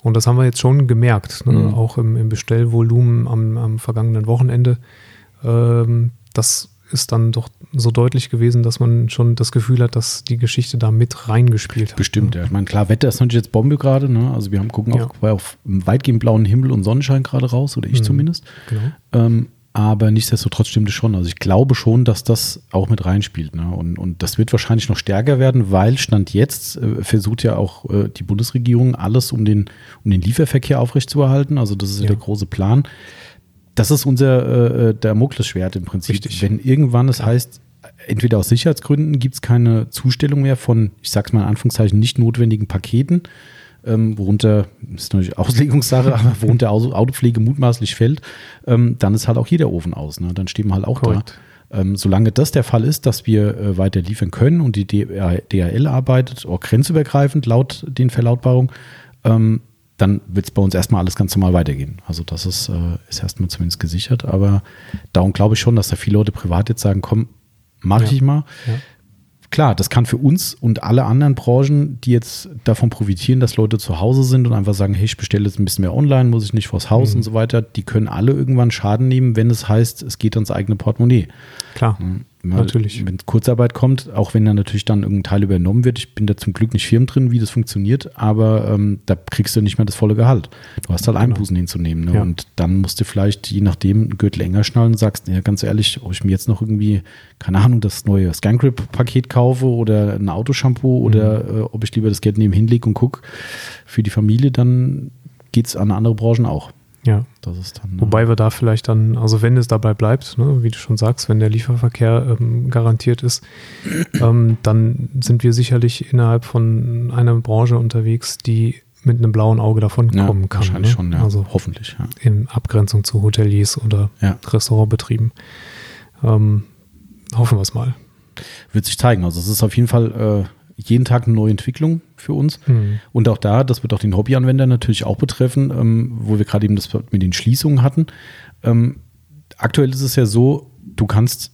Und das haben wir jetzt schon gemerkt, ne? mhm. auch im, im, Bestellvolumen am, am vergangenen Wochenende. Ähm, das ist dann doch so deutlich gewesen, dass man schon das Gefühl hat, dass die Geschichte da mit reingespielt hat. Bestimmt, ja. Ich meine, klar, Wetter ist natürlich jetzt Bombe gerade. Ne? Also wir haben gucken auch ja. auf weitgehend blauen Himmel und Sonnenschein gerade raus, oder ich mhm. zumindest. Genau. Ähm, aber nichtsdestotrotz stimmt es schon. Also ich glaube schon, dass das auch mit reinspielt. Ne? Und, und das wird wahrscheinlich noch stärker werden, weil Stand jetzt äh, versucht ja auch äh, die Bundesregierung alles, um den, um den Lieferverkehr aufrechtzuerhalten. Also das ist ja. der große Plan. Das ist unser äh, äh der Muckles-Schwert im Prinzip. Richtig. Wenn irgendwann es heißt, entweder aus Sicherheitsgründen gibt es keine Zustellung mehr von, ich sag's mal in Anführungszeichen, nicht notwendigen Paketen, ähm, worunter, ist natürlich Auslegungssache, aber worunter Autopflege mutmaßlich fällt, ähm, dann ist halt auch hier der Ofen aus. Ne? Dann stehen wir halt auch Korrekt. da. Ähm, solange das der Fall ist, dass wir äh, weiter liefern können und die DHL arbeitet, auch grenzübergreifend laut den Verlautbarungen, ähm, dann wird es bei uns erstmal alles ganz normal weitergehen. Also das ist, äh, ist erstmal zumindest gesichert. Aber darum glaube ich schon, dass da viele Leute privat jetzt sagen, komm, mache ja. ich mal. Ja klar, das kann für uns und alle anderen Branchen, die jetzt davon profitieren, dass Leute zu Hause sind und einfach sagen, hey, ich bestelle jetzt ein bisschen mehr online, muss ich nicht vors Haus mhm. und so weiter, die können alle irgendwann Schaden nehmen, wenn es heißt, es geht ans eigene Portemonnaie. Klar. Mhm. Natürlich. Wenn Kurzarbeit kommt, auch wenn da natürlich dann irgendein Teil übernommen wird, ich bin da zum Glück nicht firm drin, wie das funktioniert, aber ähm, da kriegst du nicht mehr das volle Gehalt. Du hast halt genau. Einbußen hinzunehmen. Ne? Ja. Und dann musst du vielleicht, je nachdem, einen Gürtel enger schnallen und sagst, ja, ganz ehrlich, ob ich mir jetzt noch irgendwie, keine Ahnung, das neue Scangrip-Paket kaufe oder ein Autoshampoo mhm. oder äh, ob ich lieber das Geld neben hinlege und gucke für die Familie, dann geht es an andere Branchen auch. Ja. Das ist dann, Wobei wir da vielleicht dann, also wenn es dabei bleibt, ne, wie du schon sagst, wenn der Lieferverkehr ähm, garantiert ist, ähm, dann sind wir sicherlich innerhalb von einer Branche unterwegs, die mit einem blauen Auge davon ja, kommen kann. Wahrscheinlich ne? schon, ja. Also hoffentlich. Ja. In Abgrenzung zu Hoteliers oder ja. Restaurantbetrieben. Ähm, hoffen wir es mal. Wird sich zeigen. Also es ist auf jeden Fall äh, jeden Tag eine neue Entwicklung für uns. Mhm. Und auch da, das wird auch den Hobbyanwender natürlich auch betreffen, ähm, wo wir gerade eben das mit den Schließungen hatten. Ähm, aktuell ist es ja so, du kannst,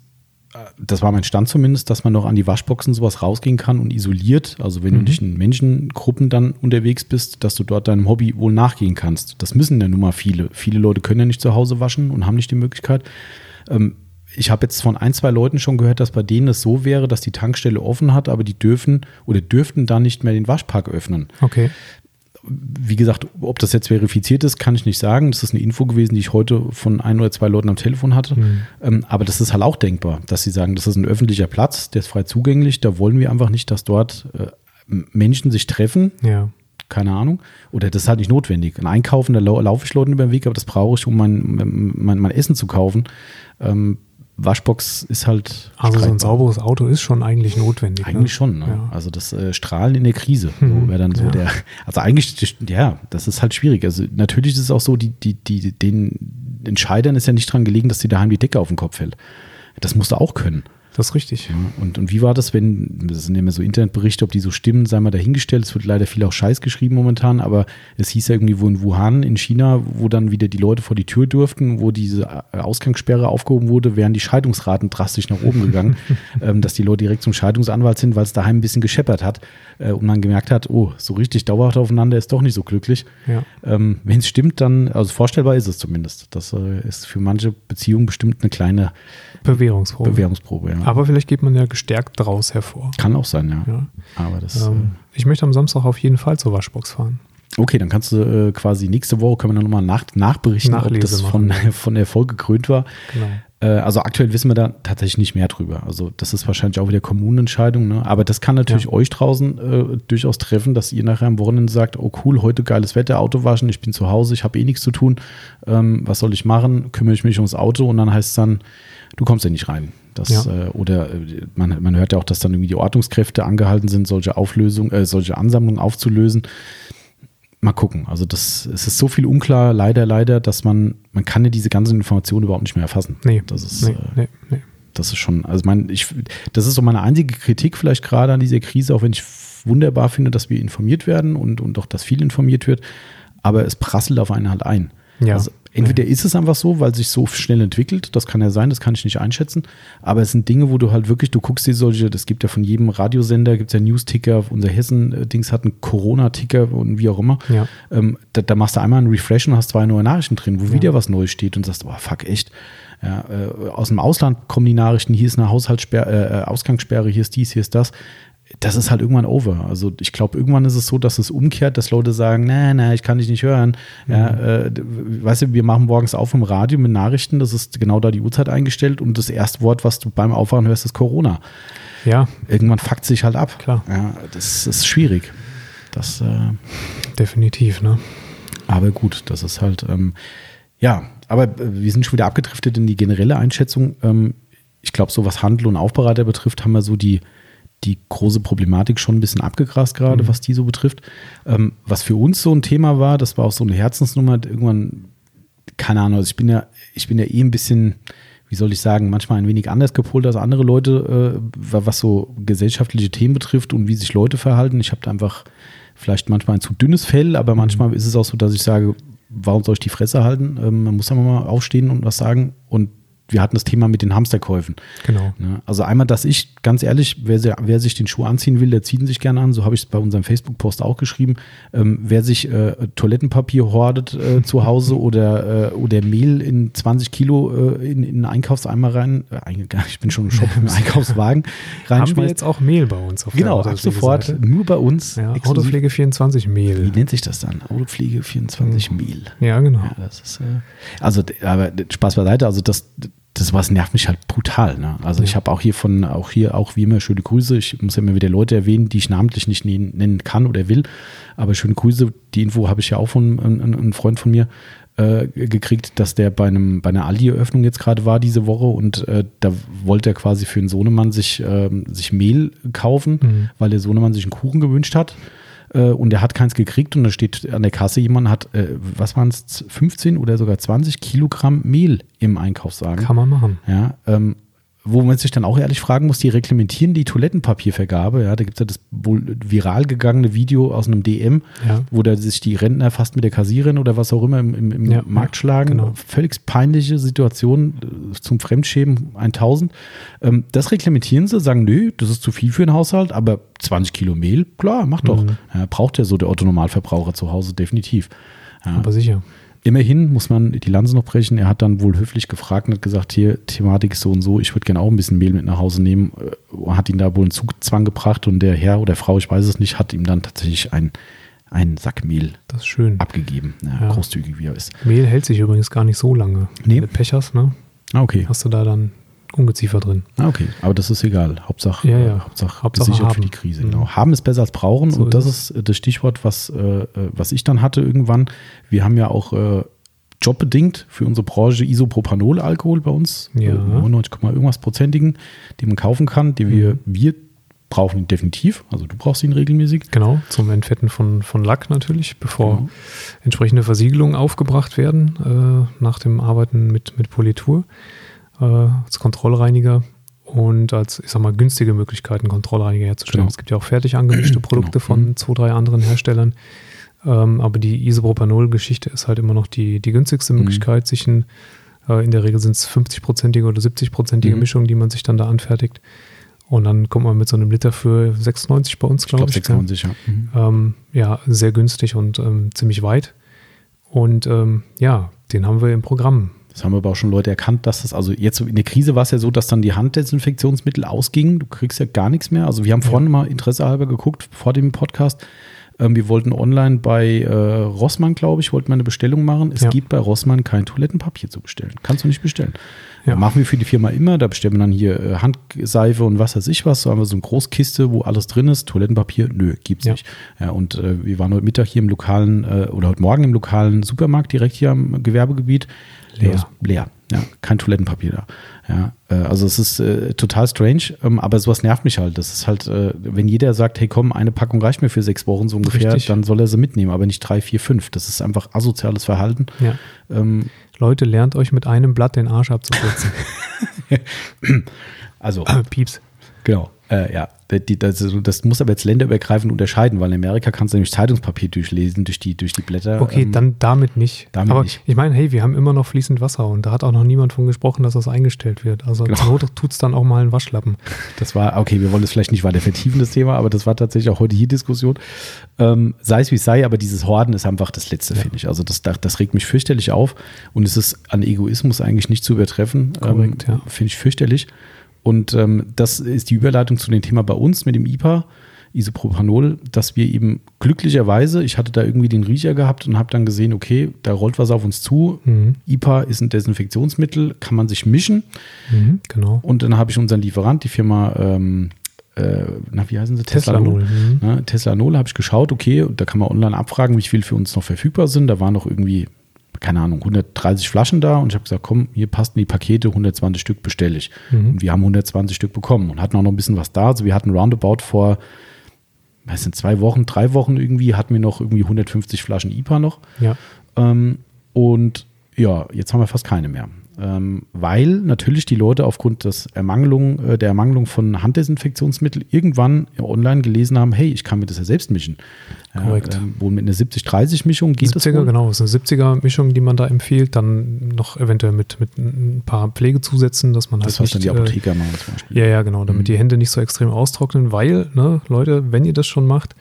äh, das war mein Stand zumindest, dass man noch an die Waschboxen sowas rausgehen kann und isoliert. Also wenn mhm. du nicht in Menschengruppen dann unterwegs bist, dass du dort deinem Hobby wohl nachgehen kannst. Das müssen ja nun mal viele. Viele Leute können ja nicht zu Hause waschen und haben nicht die Möglichkeit. Ähm, ich habe jetzt von ein, zwei Leuten schon gehört, dass bei denen es so wäre, dass die Tankstelle offen hat, aber die dürfen oder dürften dann nicht mehr den Waschpark öffnen. Okay. Wie gesagt, ob das jetzt verifiziert ist, kann ich nicht sagen. Das ist eine Info gewesen, die ich heute von ein oder zwei Leuten am Telefon hatte. Mhm. Ähm, aber das ist halt auch denkbar, dass sie sagen, das ist ein öffentlicher Platz, der ist frei zugänglich. Da wollen wir einfach nicht, dass dort äh, Menschen sich treffen. Ja keine Ahnung. Oder das ist halt nicht notwendig. Ein Einkaufen, da laufe ich Leuten über den Weg, aber das brauche ich, um mein, mein, mein Essen zu kaufen. Ähm, Waschbox ist halt. Also so ein sauberes Auto ist schon eigentlich notwendig. Eigentlich ne? schon. Ne? Ja. Also das äh, Strahlen in der Krise so wäre dann so ja. der. Also eigentlich, ja, das ist halt schwierig. Also natürlich ist es auch so, die, die, die, den Entscheidern ist ja nicht dran gelegen, dass sie daheim die Decke auf den Kopf fällt. Das musst du auch können. Das ist richtig. Und, und wie war das, wenn, das sind ja immer so Internetberichte, ob die so stimmen, sei mal dahingestellt. Es wird leider viel auch Scheiß geschrieben momentan, aber es hieß ja irgendwie wo in Wuhan, in China, wo dann wieder die Leute vor die Tür durften, wo diese Ausgangssperre aufgehoben wurde, wären die Scheidungsraten drastisch nach oben gegangen, ähm, dass die Leute direkt zum Scheidungsanwalt sind, weil es daheim ein bisschen gescheppert hat äh, und man gemerkt hat, oh, so richtig dauerhaft aufeinander ist doch nicht so glücklich. Ja. Ähm, wenn es stimmt, dann, also vorstellbar ist es zumindest. Das äh, ist für manche Beziehungen bestimmt eine kleine Bewährungsprobe. Bewährungsprobe, ja. Aber vielleicht geht man ja gestärkt daraus hervor. Kann auch sein, ja. ja. Aber das, ähm, äh, ich möchte am Samstag auf jeden Fall zur Waschbox fahren. Okay, dann kannst du äh, quasi nächste Woche können wir dann nochmal nach, nachberichten, Nachlese ob das von, von Erfolg gekrönt war. Genau. Äh, also aktuell wissen wir da tatsächlich nicht mehr drüber. Also das ist wahrscheinlich auch wieder Kommunenentscheidung. Ne? Aber das kann natürlich ja. euch draußen äh, durchaus treffen, dass ihr nachher am Wochenende sagt, oh cool, heute geiles Wetter, Auto waschen, ich bin zu Hause, ich habe eh nichts zu tun. Ähm, was soll ich machen? Kümmere ich mich ums Auto und dann heißt es dann, du kommst ja nicht rein. Das, ja. äh, oder äh, man, man hört ja auch, dass dann irgendwie die Ordnungskräfte angehalten sind, solche Auflösungen, äh, solche Ansammlungen aufzulösen. Mal gucken. Also das, es ist so viel unklar, leider, leider, dass man, man kann ja diese ganzen Informationen überhaupt nicht mehr erfassen. Nee. Das ist, nee, äh, nee, nee. Das ist schon, also mein, ich, das ist so meine einzige Kritik vielleicht gerade an dieser Krise, auch wenn ich wunderbar finde, dass wir informiert werden und, und auch, dass viel informiert wird, aber es prasselt auf einen halt ein. Ja. Also Entweder ist es einfach so, weil sich so schnell entwickelt, das kann ja sein, das kann ich nicht einschätzen, aber es sind Dinge, wo du halt wirklich, du guckst dir solche, das gibt ja von jedem Radiosender, gibt es ja News-Ticker, unser Hessen-Dings hat einen Corona-Ticker und wie auch immer. Ja. Ähm, da, da, machst du einmal einen Refresh und hast zwei neue Nachrichten drin, wo ja. wieder was Neues steht und sagst, oh fuck, echt. Ja, äh, aus dem Ausland kommen die Nachrichten, hier ist eine Haushaltssperre, äh, äh, Ausgangssperre, hier ist dies, hier ist das das ist halt irgendwann over. Also ich glaube, irgendwann ist es so, dass es umkehrt, dass Leute sagen, na, na, ich kann dich nicht hören. Mhm. Ja, äh, weißt du, wir machen morgens auf im Radio mit Nachrichten, das ist genau da die Uhrzeit eingestellt und das erste Wort, was du beim Aufwachen hörst, ist Corona. Ja. Irgendwann fuckt sich halt ab. Klar. Ja, das ist schwierig. Das, äh, Definitiv, ne? Aber gut, das ist halt, ähm, ja, aber wir sind schon wieder abgedriftet in die generelle Einschätzung. Ähm, ich glaube, so was Handel und Aufbereiter betrifft, haben wir so die, die große Problematik schon ein bisschen abgegrast gerade, mhm. was die so betrifft. Ähm, was für uns so ein Thema war, das war auch so eine Herzensnummer. Irgendwann, keine Ahnung, also ich bin ja, ich bin ja eh ein bisschen, wie soll ich sagen, manchmal ein wenig anders gepolt als andere Leute, äh, was so gesellschaftliche Themen betrifft und wie sich Leute verhalten. Ich habe da einfach vielleicht manchmal ein zu dünnes Fell, aber manchmal mhm. ist es auch so, dass ich sage, warum soll ich die Fresse halten? Ähm, man muss ja mal aufstehen und was sagen. Und wir hatten das Thema mit den Hamsterkäufen. Genau. Also einmal, dass ich, ganz ehrlich, wer, wer sich den Schuh anziehen will, der zieht ihn sich gerne an. So habe ich es bei unserem Facebook-Post auch geschrieben. Ähm, wer sich äh, Toilettenpapier hordet äh, zu Hause oder, äh, oder Mehl in 20 Kilo äh, in, in einen Einkaufseimer rein, äh, ich bin schon im Shop im Einkaufswagen reinschmeißt. Haben wir jetzt auch Mehl bei uns auf Genau, ab sofort, nur bei uns. Ja, Autopflege 24 Mehl. Wie nennt sich das dann? Autopflege 24 mhm. Mehl. Ja, genau. Ja, ist, äh, also, aber Spaß beiseite, also das das was nervt mich halt brutal. Ne? Also ja. ich habe auch hier von, auch hier auch wie immer schöne Grüße. Ich muss ja immer wieder Leute erwähnen, die ich namentlich nicht nennen kann oder will. Aber schöne Grüße. Die Info habe ich ja auch von einem Freund von mir äh, gekriegt, dass der bei einem bei einer Aldi-Eröffnung jetzt gerade war diese Woche und äh, da wollte er quasi für einen Sohnemann sich, äh, sich Mehl kaufen, mhm. weil der Sohnemann sich einen Kuchen gewünscht hat äh, und er hat keins gekriegt und da steht an der Kasse jemand, hat, äh, was waren es, 15 oder sogar 20 Kilogramm Mehl im Einkaufswagen. Kann man machen. Ja, ähm, wo man sich dann auch ehrlich fragen muss, die reglementieren die Toilettenpapiervergabe. Ja, da gibt es ja das wohl viral gegangene Video aus einem DM, ja. wo da sich die Rentner fast mit der Kassiererin oder was auch immer im, im, im ja, Markt schlagen. Genau. Völlig peinliche Situation äh, zum Fremdschämen 1000. Ähm, das reglementieren sie, sagen, nö, das ist zu viel für einen Haushalt, aber 20 Kilo Mehl, klar, mach doch. Mhm. Ja, braucht ja so der Otto-Normalverbraucher zu Hause definitiv. Aber sicher. Immerhin muss man die Lanze noch brechen. Er hat dann wohl höflich gefragt und hat gesagt, hier, Thematik ist so und so, ich würde gerne auch ein bisschen Mehl mit nach Hause nehmen. Äh, hat ihn da wohl einen Zugzwang gebracht und der Herr oder Frau, ich weiß es nicht, hat ihm dann tatsächlich ein, einen Sack Mehl das ist schön. abgegeben. Ja, ja. Großzügig wie er ist. Mehl hält sich übrigens gar nicht so lange. Nee. Wenn du Pech hast, ne? Ah, okay. Hast du da dann Ungeziefer drin. Ah, okay. Aber das ist egal. Hauptsache, Ja, ja. Hauptsache, Hauptsache gesichert für die Krise. Mhm. Genau. Haben ist besser als brauchen. So und das ist ist das Stichwort, was, äh, äh, was ich dann hatte irgendwann. Wir haben ja auch äh, jobbedingt für unsere Branche Isopropanol-Alkohol bei uns. Ja. Äh, 99, irgendwas prozentigen, die man kaufen kann, die wir, Mhm. wir brauchen ihn definitiv. Also du brauchst ihn regelmäßig. Genau, zum Entfetten von, von Lack natürlich, bevor Genau. entsprechende Versiegelungen aufgebracht werden äh, nach dem Arbeiten mit, mit Politur äh, als Kontrollreiniger und als, ich sag mal, günstige Möglichkeiten, Kontrollreiniger herzustellen. Genau. Es gibt ja auch fertig angemischte Produkte Genau. von Mhm. zwei, drei anderen Herstellern. Ähm, aber die Isopropanol-Geschichte ist halt immer noch die, die günstigste Mhm. Möglichkeit, sich ein, äh, in der Regel sind es 50-prozentige oder 70-prozentige Mhm. Mischungen, die man sich dann da anfertigt. Und dann kommt man mit so einem Liter für 96 bei uns, Ich glaube ich. gell? 96, ja. Mhm. ähm, ja, sehr günstig und ähm, ziemlich weit. Und ähm, ja, den haben wir im Programm. Das haben aber auch schon Leute erkannt, dass das, also jetzt in der Krise war es ja so, dass dann die Handdesinfektionsmittel ausgingen. Du kriegst ja gar nichts mehr. Also wir haben Ja. vorhin mal interessehalber geguckt vor dem Podcast. Ähm, wir wollten online bei äh, Rossmann, glaube ich, wollten wir eine Bestellung machen. Es Ja. gibt bei Rossmann kein Toilettenpapier zu bestellen. Kannst du nicht bestellen. Ja. Machen wir für die Firma immer. Da bestellen wir dann hier äh, Handseife und was weiß ich was. So haben wir so eine Großkiste, wo alles drin ist. Toilettenpapier, nö, gibt's Ja. nicht. Ja, und äh, wir waren heute Mittag hier im lokalen äh, oder heute Morgen im lokalen Supermarkt direkt hier am Gewerbegebiet. Leer. Leer. Ja, kein Toilettenpapier da. Ja, äh, also es ist äh, total strange, ähm, aber sowas nervt mich halt. Das ist halt, äh, wenn jeder sagt, hey komm, eine Packung reicht mir für sechs Wochen so ungefähr, Richtig. dann soll er sie mitnehmen, aber nicht drei, vier, fünf. Das ist einfach asoziales Verhalten. Ja. Ähm, Leute, lernt euch mit einem Blatt den Arsch abzuputzen. also, Pieps. Genau. Äh, ja, die, das, das muss aber jetzt länderübergreifend unterscheiden, weil in Amerika kannst du nämlich Zeitungspapier durchlesen durch die, durch die Blätter. Okay, Ähm, dann damit nicht. damit Aber nicht. ich meine, hey, wir haben immer noch fließend Wasser und da hat auch noch niemand von gesprochen, dass das eingestellt wird. Also Genau. zur Not tut es dann auch mal einen Waschlappen. Das war, okay, wir wollen das vielleicht nicht weiter vertiefen, das Thema, aber das war tatsächlich auch heute hier Diskussion. Ähm, sei es wie es sei, aber dieses Horden ist einfach das Letzte, Ja. finde ich. Also das, das regt mich fürchterlich auf und es ist an Egoismus eigentlich nicht zu übertreffen. Korrekt, ähm, ja. Finde ich fürchterlich. Und ähm, das ist die Überleitung zu dem Thema bei uns mit dem IPA, Isopropanol, dass wir eben glücklicherweise, ich hatte da irgendwie den Riecher gehabt und habe dann gesehen, okay, da rollt was auf uns zu. Mhm. IPA ist ein Desinfektionsmittel, kann man sich mischen. Mhm, genau. Und dann habe ich unseren Lieferant, die Firma, ähm, äh, na, wie heißen sie? Tesla Null. Mhm. Ne, Tesla Null habe ich geschaut, okay, und da kann man online abfragen, wie viel für uns noch verfügbar sind. Da waren noch irgendwie, keine Ahnung, 130 Flaschen da und ich habe gesagt, komm, hier passten die Pakete, 120 Stück bestelle ich. Mhm. Und wir haben 120 Stück bekommen und hatten auch noch ein bisschen was da. Also wir hatten roundabout vor, weiß nicht, zwei Wochen, drei Wochen irgendwie, hatten wir noch irgendwie 150 Flaschen IPA noch. Ja. Ähm, und ja, jetzt haben wir fast keine mehr. Ähm, weil natürlich die Leute aufgrund des Ermangelung, äh, der Ermangelung von Handdesinfektionsmitteln irgendwann online gelesen haben, hey, ich kann mir das ja selbst mischen. Korrekt. Ähm, wohl mit einer 70-30-Mischung geht das 70er, wohl. genau, das ist eine 70er-Mischung, die man da empfiehlt. Dann noch eventuell mit, mit ein paar Pflegezusätzen, dass man halt Das, was dann die nicht, äh, Apotheker machen zum Beispiel. Ja, ja, genau, damit Mhm. die Hände nicht so extrem austrocknen, weil, ne, Leute, wenn ihr das schon macht,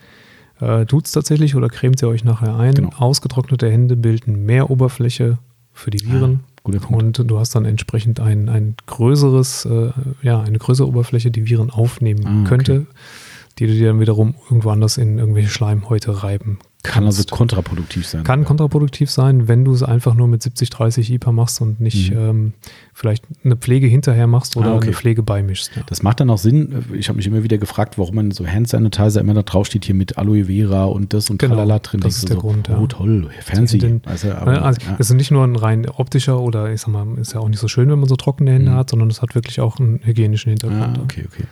äh, tut es tatsächlich oder cremt ihr euch nachher ein. Genau. Ausgetrocknete Hände bilden mehr Oberfläche für die Viren. Guter Punkt. Und du hast dann entsprechend ein, ein größeres, äh, ja, eine größere Oberfläche, die Viren aufnehmen Ah, okay. könnte, die du dir dann wiederum irgendwo anders in irgendwelche Schleimhäute reiben Kann also kontraproduktiv sein. Kann kontraproduktiv sein, wenn du es einfach nur mit 70, 30 IPA machst und nicht Mhm. ähm, vielleicht eine Pflege hinterher machst oder Ah, okay. eine Pflege beimischst. Ja. Das macht dann auch Sinn. Ich habe mich immer wieder gefragt, warum man so Hand Sanitizer immer da drauf steht, hier mit Aloe Vera und das und Genau, tralala drin. das ist der so, Grund, ja. Oh, toll, fancy. Den- Also, aber, also, ja. Es ist nicht nur ein rein optischer oder ich sag mal, ist ja auch nicht so schön, wenn man so trockene Hände Mhm. hat, sondern es hat wirklich auch einen hygienischen Hintergrund. Ah, okay, okay.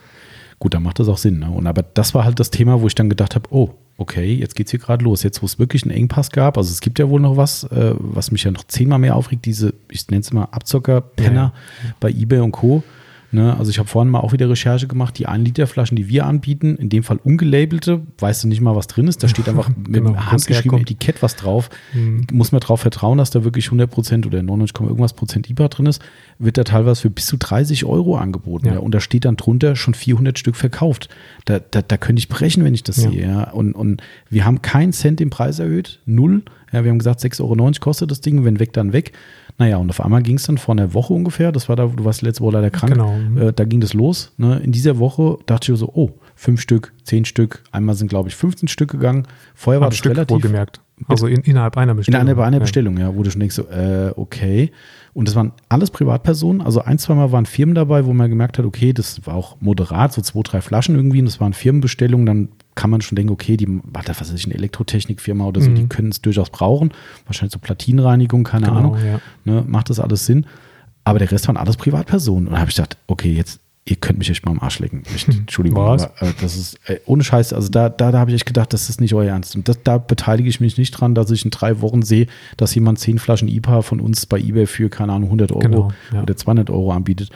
Gut, dann macht das auch Sinn. Ne? Und aber das war halt das Thema, wo ich dann gedacht habe, oh, okay, jetzt geht's hier gerade los. Jetzt, wo es wirklich einen Engpass gab, also es gibt ja wohl noch was, äh, was mich ja noch zehnmal mehr aufregt, diese, ich nenne es mal Abzocker-Penner Ja, bei Ebay und Co. Ne? Also ich habe vorhin mal auch wieder Recherche gemacht, die 1 Liter Flaschen, die wir anbieten, in dem Fall ungelabelte, weißt du nicht mal, was drin ist. Da steht einfach mit Genau, einem wo es handgeschriebenen herkommt. Etikett was drauf. Mhm. Muss man darauf vertrauen, dass da wirklich 100% oder 99, irgendwas Prozent IPA drin ist, wird da teilweise für bis zu 30 Euro angeboten. Ja. Ja. Und da steht dann drunter schon 400 Stück verkauft. Da, da, da könnte ich brechen, wenn ich das Ja. sehe. Ja. Und, und wir haben keinen Cent den Preis erhöht, null. Ja, wir haben gesagt, 6,90 Euro kostet das Ding, wenn weg, dann weg. Naja, und auf einmal ging es dann vor einer Woche ungefähr, das war da, du warst letzte Woche leider krank, Genau. Mhm. äh, da ging das los. Ne? In dieser Woche dachte ich so, oh, fünf Stück, zehn Stück, einmal sind, glaube ich, 15 Stück gegangen. Vorher war Am das Stück relativ. wohlgemerkt. Also in, innerhalb einer Bestellung. Innerhalb einer Ja. Bestellung, ja, wo du schon denkst, so, äh, okay. Und das waren alles Privatpersonen. Also ein, zweimal waren Firmen dabei, wo man gemerkt hat, okay, das war auch moderat, so zwei, drei Flaschen irgendwie. Und das waren Firmenbestellungen. Dann kann man schon denken, okay, die da, was ich, eine Elektrotechnikfirma oder so, Mhm. die können es durchaus brauchen. Wahrscheinlich so Platinenreinigung, keine Genau, Ahnung. ja. Ne, macht das alles Sinn? Aber der Rest waren alles Privatpersonen. Und da habe ich gedacht, okay, jetzt, ihr könnt mich echt mal am Arsch lecken. Echt, Entschuldigung, Was? aber äh, das ist äh, ohne Scheiß. Also da, da, da habe ich echt gedacht, das ist nicht euer Ernst. Und das, da beteilige ich mich nicht dran, dass ich in drei Wochen sehe, dass jemand zehn Flaschen IPA von uns bei eBay für, keine Ahnung, 100 Euro Genau, ja. oder 200 Euro anbietet.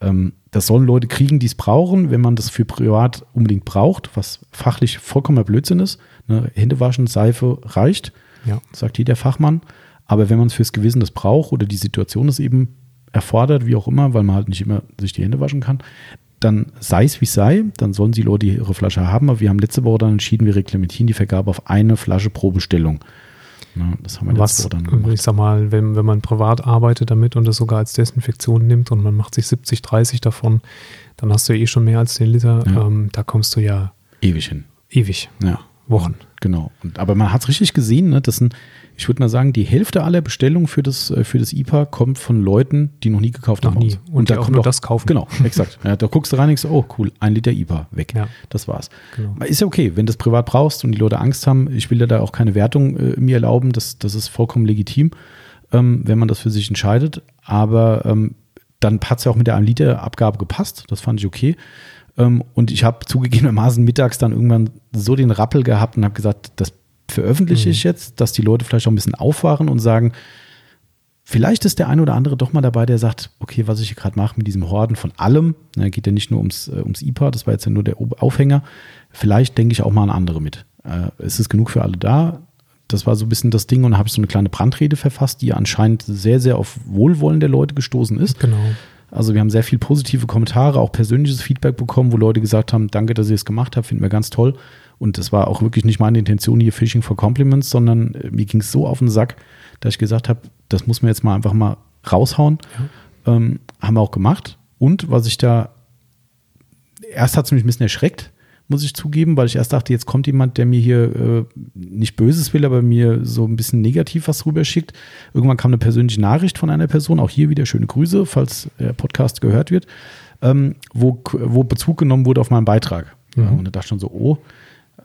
Ähm, das sollen Leute kriegen, die es brauchen, wenn man das für privat unbedingt braucht, was fachlich vollkommener Blödsinn ist. Ne? Hände waschen, Seife reicht Ja. sagt jeder Fachmann. Aber wenn man es fürs Gewissen das braucht oder die Situation es eben erfordert, wie auch immer, weil man halt nicht immer sich die Hände waschen kann, dann sei es wie es sei, dann sollen die Leute ihre Flasche haben. Aber wir haben letzte Woche dann entschieden, wir reglementieren die Vergabe auf eine Flasche pro Bestellung. Na, das haben wir letzte Was, Woche dann gemacht. ich sag mal, wenn, wenn man privat arbeitet damit und das sogar als Desinfektion nimmt und man macht sich 70, 30 davon, dann hast du ja eh schon mehr als 10 Liter. Ja. Ähm, da kommst du ja Ewig hin. ewig. Ja. Wochen. Genau. Und, aber man hat es richtig gesehen, ne? das sind, ich würde mal sagen, die Hälfte aller Bestellungen für das, äh, für das IPA kommt von Leuten, die noch nie gekauft Noch haben. nie. Und die da auch kommt nur das kaufen. Genau, exakt. Ja, da guckst du rein und denkst, oh cool, ein Liter IPA, weg. Ja. Das war's. Genau. Ist ja okay, wenn du das privat brauchst und die Leute Angst haben, ich will ja da auch keine Wertung äh, mir erlauben, das, das ist vollkommen legitim, ähm, wenn man das für sich entscheidet. Aber ähm, dann hat es ja auch mit der 1-Liter-Abgabe gepasst, das fand ich okay. Ähm, und ich habe zugegebenermaßen mittags dann irgendwann so den Rappel gehabt und habe gesagt, das veröffentliche ich jetzt, dass die Leute vielleicht auch ein bisschen aufwachen und sagen, Vielleicht ist der eine oder andere doch mal dabei, der sagt, okay, was ich hier gerade mache mit diesem Horden von allem, ne, geht ja nicht nur ums, äh, ums IPA, das war jetzt ja nur der Aufhänger, vielleicht denke ich auch mal an andere mit. Äh, es ist genug für alle da. Das war so ein bisschen das Ding und da habe ich so eine kleine Brandrede verfasst, die anscheinend sehr, sehr auf Wohlwollen der Leute gestoßen ist. Genau. Also wir haben sehr viel positive Kommentare, auch persönliches Feedback bekommen, wo Leute gesagt haben, danke, dass ihr es gemacht habt, finden wir ganz toll. Und das war auch wirklich nicht meine Intention hier Fishing for Compliments, sondern äh, mir ging es so auf den Sack, dass ich gesagt habe, das muss man jetzt mal einfach mal raushauen. Ähm, haben wir auch gemacht. Und was ich da, erst hat es mich ein bisschen erschreckt, muss ich zugeben, weil ich erst dachte, jetzt kommt jemand, der mir hier äh, nicht Böses will, aber mir so ein bisschen negativ was rüber schickt. Irgendwann kam eine persönliche Nachricht von einer Person, auch hier wieder schöne Grüße, falls der Podcast gehört wird, ähm, wo, wo Bezug genommen wurde auf meinen Beitrag. Ja, und da dachte ich schon so, oh,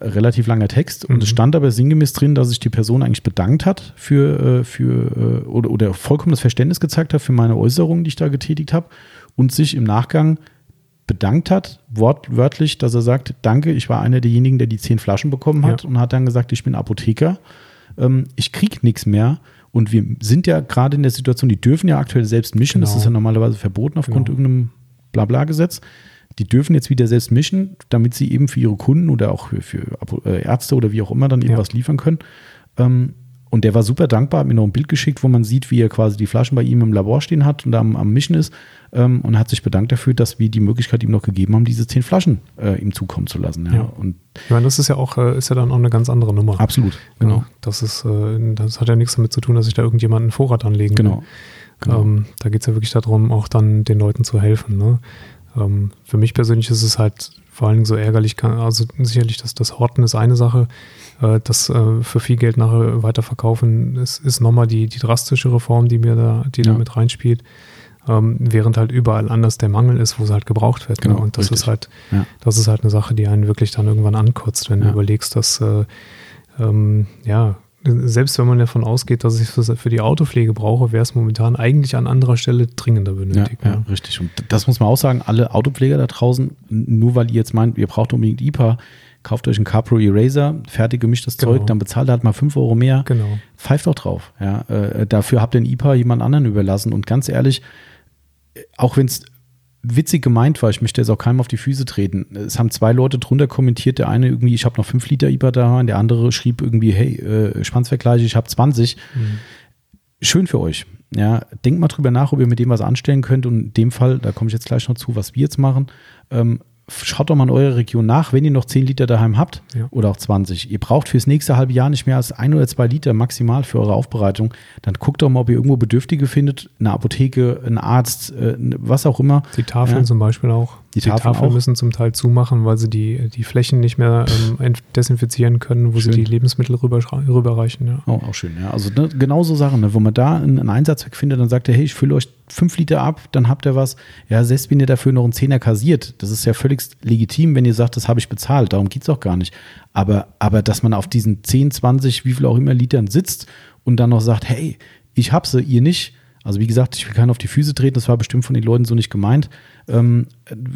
relativ langer Text. Und es stand aber sinngemäß drin, dass sich die Person eigentlich bedankt hat für, äh, für äh, oder, oder vollkommenes Verständnis gezeigt hat für meine Äußerungen, die ich da getätigt habe und sich im Nachgang bedankt hat, wortwörtlich, dass er sagt, danke, ich war einer derjenigen, der die zehn Flaschen bekommen hat Ja. und hat dann gesagt, ich bin Apotheker, ähm, ich krieg nichts mehr und wir sind ja gerade in der Situation, die dürfen ja aktuell selbst mischen, das Genau. ist ja normalerweise verboten aufgrund Genau. irgendeinem Blabla-Gesetz. Die dürfen jetzt wieder selbst mischen, damit sie eben für ihre Kunden oder auch für, für äh, Ärzte oder wie auch immer dann eben Ja. was liefern können. Ähm, und der war super dankbar, hat mir noch ein Bild geschickt, wo man sieht, wie er quasi die Flaschen bei ihm im Labor stehen hat und da am, am Mischen ist ähm, und hat sich bedankt dafür, dass wir die Möglichkeit ihm noch gegeben haben, diese zehn Flaschen äh, ihm zukommen zu lassen. Ja. Ja. Und Ich meine, das ist ja auch, äh, ist ja dann auch eine ganz andere Nummer. absolut, Genau. genau. Das ist, äh, das hat ja nichts damit zu tun, dass ich da irgendjemanden einen Vorrat anlegen will. Genau. genau. Ähm, da geht es ja wirklich darum, auch dann den Leuten zu helfen. Ne? Ähm, für mich persönlich ist es halt vor allen Dingen so ärgerlich, kann, also sicherlich, dass das Horten ist eine Sache, äh, das äh, für viel Geld nachher weiterverkaufen ist, ist nochmal die, die drastischere Form, die mir da, die da Ja. mit reinspielt. Ähm, während halt überall anders der Mangel ist, wo es halt gebraucht wird. Genau, ne? Und das richtig. ist halt, Ja. das ist halt eine Sache, die einen wirklich dann irgendwann ankotzt, wenn Ja. du überlegst, dass äh, ähm, ja, selbst wenn man davon ausgeht, dass ich es für, die Autopflege brauche, wäre es momentan eigentlich an anderer Stelle dringender Ja, benötigt. ja, ne? richtig. Und das muss man auch sagen, alle Autopfleger da draußen, nur weil ihr jetzt meint, ihr braucht unbedingt IPA, kauft euch einen Capro Eraser, fertig gemischtes Genau. Zeug, dann bezahlt halt mal 5 Euro mehr. Genau. Pfeift doch drauf. Ja, äh, dafür habt ihr ein IPA jemand anderen überlassen. Und ganz ehrlich, auch wenn es witzig gemeint war, ich möchte jetzt auch keinem auf die Füße treten. Es haben zwei Leute drunter kommentiert, der eine irgendwie, ich habe noch 5 Liter IPA da, und der andere schrieb irgendwie, hey, äh, Schwanzvergleich, ich habe 20 schön für euch. Ja, denkt mal drüber nach, ob ihr mit dem was anstellen könnt. Und in dem Fall, da komme ich jetzt gleich noch zu, was wir jetzt machen. Ähm, schaut doch mal in eurer Region nach, wenn ihr noch 10 Liter daheim habt Ja. oder auch 20. Ihr braucht fürs nächste halbe Jahr nicht mehr als ein oder zwei Liter maximal für eure Aufbereitung. Dann guckt doch mal, ob ihr irgendwo Bedürftige findet, eine Apotheke, ein Arzt, äh, was auch immer. Die Tafeln Ja. zum Beispiel auch. Die, die Tafeln, Tafeln müssen zum Teil zumachen, weil sie die, die Flächen nicht mehr ähm, desinfizieren können, wo schön. sie die Lebensmittel rüber, rüberreichen. Ja. Oh, auch schön, ja. Also ne, genau so Sachen, ne, wo man da einen, einen Einsatz findet, dann sagt er, hey, ich fülle euch fünf Liter ab, dann habt ihr was. Ja, selbst wenn ihr dafür noch einen Zehner kassiert, das ist ja völlig legitim, wenn ihr sagt, das habe ich bezahlt, darum geht es auch gar nicht. Aber, aber dass man auf diesen 10, 20, wie viel auch immer Litern sitzt und dann noch sagt, hey, ich hab sie, ihr nicht. Also wie gesagt, ich will keinen auf die Füße treten, das war bestimmt von den Leuten so nicht gemeint. Ähm,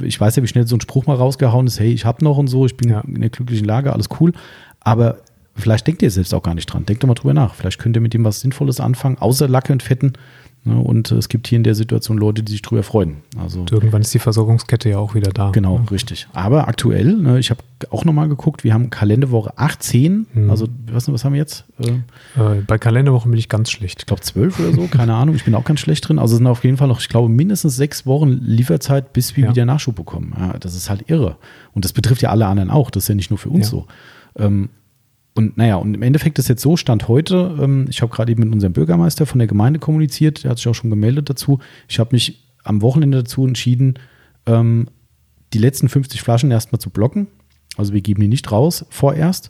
ich weiß ja, wie schnell so ein Spruch mal rausgehauen ist, hey, ich hab noch und so, ich bin ja. in der glücklichen Lage, alles cool. Aber vielleicht denkt ihr selbst auch gar nicht dran. Denkt doch mal drüber nach. Vielleicht könnt ihr mit dem was Sinnvolles anfangen, außer Lacke und Fetten und es gibt hier in der Situation Leute, die sich drüber freuen. Also und irgendwann ist die Versorgungskette ja auch wieder da. Genau, ja. richtig. Aber aktuell, ne, ich habe auch nochmal geguckt, wir haben Kalenderwoche 18. Mhm. Also, was, was haben wir jetzt? Äh, bei Kalenderwochen bin ich ganz schlecht. Ich glaube 12 oder so, keine Ahnung. Ich bin auch ganz schlecht drin. Also es sind auf jeden Fall noch, ich glaube, mindestens sechs Wochen Lieferzeit, bis wir ja. wieder Nachschub bekommen. Ja, das ist halt irre. Und das betrifft ja alle anderen auch. Das ist ja nicht nur für uns so. Ähm, und naja, und im Endeffekt ist jetzt so, Stand heute, ähm, ich habe gerade eben mit unserem Bürgermeister von der Gemeinde kommuniziert, der hat sich auch schon gemeldet dazu. Ich habe mich am Wochenende dazu entschieden, ähm, die letzten 50 Flaschen erstmal zu blocken. Also wir geben die nicht raus vorerst.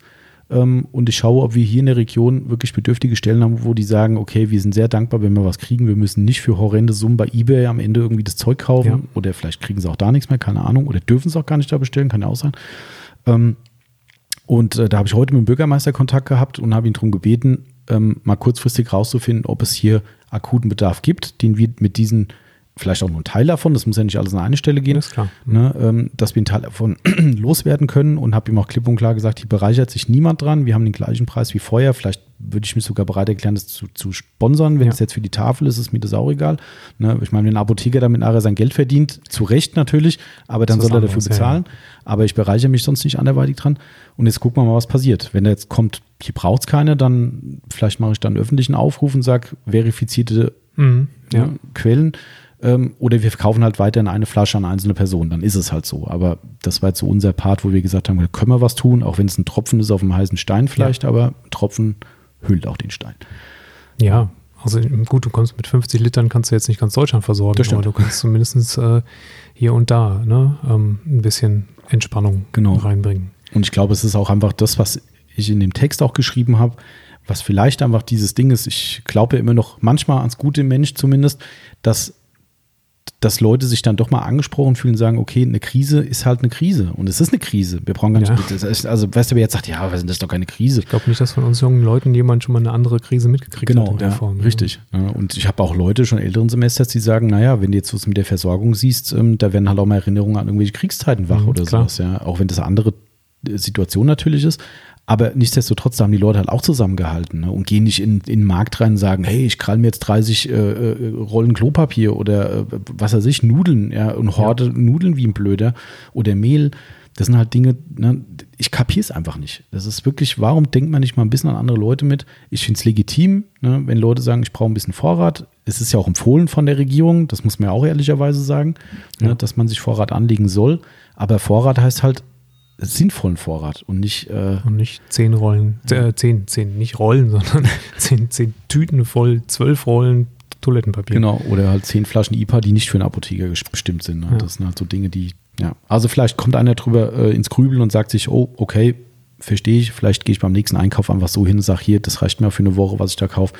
Ähm, und ich schaue, ob wir hier in der Region wirklich bedürftige Stellen haben, wo die sagen, okay, wir sind sehr dankbar, wenn wir was kriegen. Wir müssen nicht für horrende Summen bei eBay am Ende irgendwie das Zeug kaufen. Ja. Oder vielleicht kriegen sie auch da nichts mehr, keine Ahnung. Oder dürfen es auch gar nicht da bestellen, kann ja auch sein. Und äh, da habe ich heute mit dem Bürgermeister Kontakt gehabt und habe ihn darum gebeten, ähm, mal kurzfristig rauszufinden, ob es hier akuten Bedarf gibt, den wir mit diesen, vielleicht auch nur ein Teil davon, das muss ja nicht alles an eine Stelle gehen, ist klar. Ne, ähm, dass wir einen Teil davon loswerden können und habe ihm auch klipp und klar gesagt, hier bereichert sich niemand dran, wir haben den gleichen Preis wie vorher, vielleicht würde ich mich sogar bereit erklären, das zu, zu sponsern. Wenn es jetzt für die Tafel ist, ist mir das auch egal. Ne? Ich meine, wenn ein Apotheker damit nachher sein Geld verdient, zu Recht natürlich, aber dann soll er dafür bezahlen. Ja. Aber ich bereichere mich sonst nicht anderweitig dran. Und jetzt gucken wir mal, was passiert. Wenn er jetzt kommt, hier braucht es keine, dann vielleicht mache ich dann einen öffentlichen Aufruf und sage, verifizierte mhm, ja. ne, Quellen. Ähm, oder wir verkaufen halt weiterhin eine Flasche an einzelne Personen. Dann ist es halt so. Aber das war jetzt so unser Part, wo wir gesagt haben, können wir was tun, auch wenn es ein Tropfen ist auf dem heißen Stein vielleicht, ja. aber Tropfen hüllt auch den Stein. Ja, also gut, du kommst mit 50 Litern, kannst du jetzt nicht ganz Deutschland versorgen, aber du kannst zumindest äh, hier und da ne, ähm, ein bisschen Entspannung genau. reinbringen. Und ich glaube, es ist auch einfach das, was ich in dem Text auch geschrieben habe, was vielleicht einfach dieses Ding ist. Ich glaube ja immer noch manchmal ans gute Mensch zumindest, dass dass Leute sich dann doch mal angesprochen fühlen und sagen, okay, eine Krise ist halt eine Krise. Und es ist eine Krise. Wir brauchen gar nicht, ja. also weißt du, wer jetzt sagt, ja, was ist das doch keine Krise? Ich glaube nicht, dass von uns jungen Leuten jemand schon mal eine andere Krise mitgekriegt genau, hat in der ja, Form. Richtig. Ja. Und ich habe auch Leute schon älteren Semesters, die sagen, naja, wenn du jetzt was mit der Versorgung siehst, ähm, da werden halt auch mal Erinnerungen an irgendwelche Kriegszeiten wach mhm, oder klar. sowas, ja. Auch wenn das eine andere äh, Situation natürlich ist. Aber nichtsdestotrotz haben die Leute halt auch zusammengehalten ne? und gehen nicht in, in den Markt rein und sagen, hey, ich krall mir jetzt 30 äh, äh, Rollen Klopapier oder äh, was weiß ich, Nudeln ja, und horde ja. Nudeln wie ein Blöder oder Mehl. Das sind halt Dinge, ne? ich kapiere es einfach nicht. Das ist wirklich, warum denkt man nicht mal ein bisschen an andere Leute mit? Ich finde es legitim, ne? wenn Leute sagen, ich brauche ein bisschen Vorrat. Es ist ja auch empfohlen von der Regierung, das muss man ja auch ehrlicherweise sagen, ne? ja. ne? dass man sich Vorrat anlegen soll. Aber Vorrat heißt halt, sinnvollen Vorrat und nicht. Äh, und nicht zehn Rollen, äh, zehn, zehn, nicht Rollen, sondern zehn, zehn Tüten voll, zwölf Rollen Toilettenpapier. Genau, oder halt zehn Flaschen IPA, die nicht für einen Apotheker bestimmt sind. Ne? Ja. Das sind halt so Dinge, die, ja. Also vielleicht kommt einer drüber äh, ins Grübeln und sagt sich, oh, okay, verstehe ich, vielleicht gehe ich beim nächsten Einkauf einfach so hin und sage, hier, das reicht mir für eine Woche, was ich da kaufe.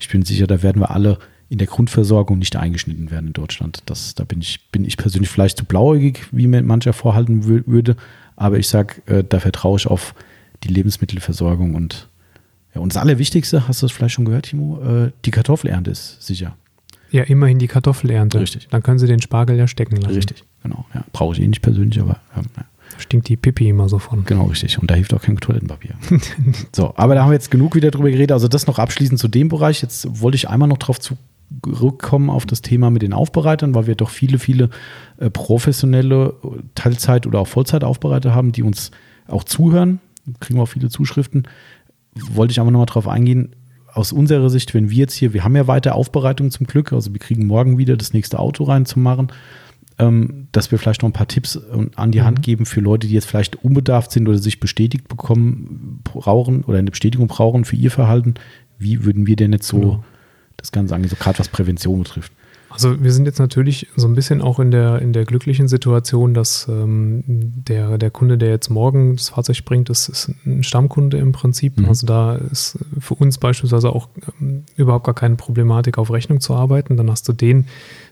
Ich bin sicher, da werden wir alle in der Grundversorgung nicht eingeschnitten werden in Deutschland. Das, da bin ich, bin ich persönlich vielleicht zu blauäugig, wie mir mancher vorhalten würde, aber ich sage, äh, da vertraue ich auf die Lebensmittelversorgung und ja, und das Allerwichtigste, hast du das vielleicht schon gehört, Timo? Äh, die Kartoffelernte ist sicher. Ja, immerhin die Kartoffelernte. Richtig. Dann können sie den Spargel ja stecken lassen. Richtig, genau. Ja, Brauche ich eh nicht persönlich, aber ja. Stinkt die Pipi immer so von. Genau, richtig. Und da hilft auch kein Toilettenpapier. so, aber da haben wir jetzt genug wieder drüber geredet. Also das noch abschließend zu dem Bereich. Jetzt wollte ich einmal noch darauf zurückkommen auf das Thema mit den Aufbereitern, weil wir doch viele, viele äh, professionelle Teilzeit- oder auch Vollzeitaufbereiter haben, die uns auch zuhören. Kriegen wir auch viele Zuschriften. Wollte ich aber nochmal drauf eingehen. Aus unserer Sicht, wenn wir jetzt hier, wir haben ja weiter Aufbereitung zum Glück, also wir kriegen morgen wieder das nächste Auto reinzumachen, ähm, dass wir vielleicht noch ein paar Tipps an die mhm. Hand geben für Leute, die jetzt vielleicht unbedarft sind oder sich bestätigt bekommen, brauchen oder eine Bestätigung brauchen für ihr Verhalten. Wie würden wir denn jetzt so genau. Das Ganze angehen, so gerade was Prävention betrifft? Also wir sind jetzt natürlich so ein bisschen auch in der, in der glücklichen Situation, dass ähm, der, der Kunde, der jetzt morgen das Fahrzeug bringt, ist, ist ein Stammkunde im Prinzip. Mhm. Also da ist für uns beispielsweise auch ähm, überhaupt gar keine Problematik, auf Rechnung zu arbeiten. Dann hast du den,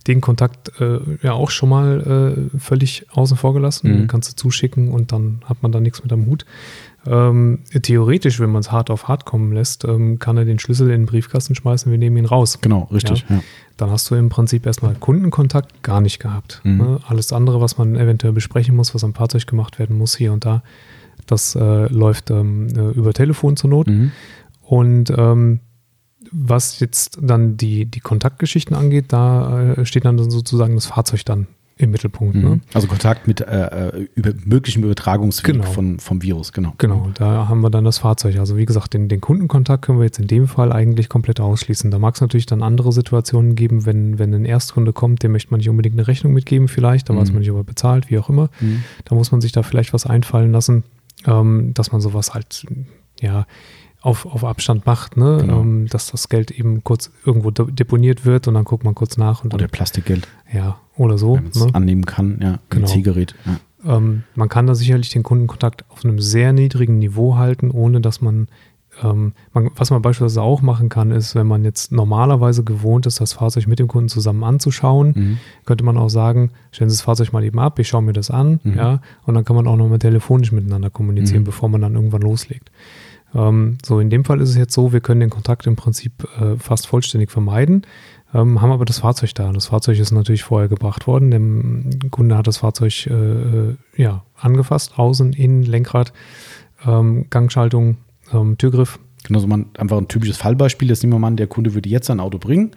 den Kontakt äh, ja auch schon mal äh, völlig außen vor gelassen. Mhm. Kannst du zuschicken und dann hat man da nichts mit am Hut. Ähm, theoretisch, wenn man es hart auf hart kommen lässt, ähm, kann er den Schlüssel in den Briefkasten schmeißen, wir nehmen ihn raus. Genau, richtig. Ja? Ja. Dann hast du im Prinzip erstmal Kundenkontakt gar nicht gehabt. Mhm. Ne? Alles andere, was man eventuell besprechen muss, was am Fahrzeug gemacht werden muss, hier und da, das äh, läuft ähm, äh, über Telefon zur Not. Mhm. Und ähm, was jetzt dann die, die Kontaktgeschichten angeht, da äh, steht dann sozusagen das Fahrzeug dann im Mittelpunkt. Mhm. Ne? Also Kontakt mit äh, äh, über, möglichem Übertragungsweg genau. von, vom Virus, genau. Genau, da haben wir dann das Fahrzeug. Also wie gesagt, den, den Kundenkontakt können wir jetzt in dem Fall eigentlich komplett ausschließen. Da mag es natürlich dann andere Situationen geben, wenn, wenn ein Erstkunde kommt, dem möchte man nicht unbedingt eine Rechnung mitgeben vielleicht, da mhm. weiß man nicht, ob er bezahlt, wie auch immer. Mhm. Da muss man sich da vielleicht was einfallen lassen, ähm, dass man sowas halt, ja, auf, auf Abstand macht, ne? Genau. Ähm, dass das Geld eben kurz irgendwo deponiert wird und dann guckt man kurz nach. Und dann, oder Plastikgeld. Ja, oder so. Ne? annehmen kann, ja, genau. Zielgerät. Ja. Ähm, man kann da sicherlich den Kundenkontakt auf einem sehr niedrigen Niveau halten, ohne dass man, ähm, man, was man beispielsweise auch machen kann, ist, wenn man jetzt normalerweise gewohnt ist, das Fahrzeug mit dem Kunden zusammen anzuschauen, mhm. könnte man auch sagen, stellen Sie das Fahrzeug mal eben ab, ich schaue mir das an, mhm. ja, und dann kann man auch nochmal telefonisch miteinander kommunizieren, mhm. bevor man dann irgendwann loslegt. Ähm, so, in dem Fall ist es jetzt so, wir können den Kontakt im Prinzip äh, fast vollständig vermeiden, ähm, haben aber das Fahrzeug da. Das Fahrzeug ist natürlich vorher gebracht worden. Der Kunde hat das Fahrzeug äh, äh, ja, angefasst, außen, innen, Lenkrad, ähm, Gangschaltung, ähm, Türgriff. Genau, so man einfach ein typisches Fallbeispiel. Das nehmen wir mal an, der Kunde würde jetzt ein Auto bringen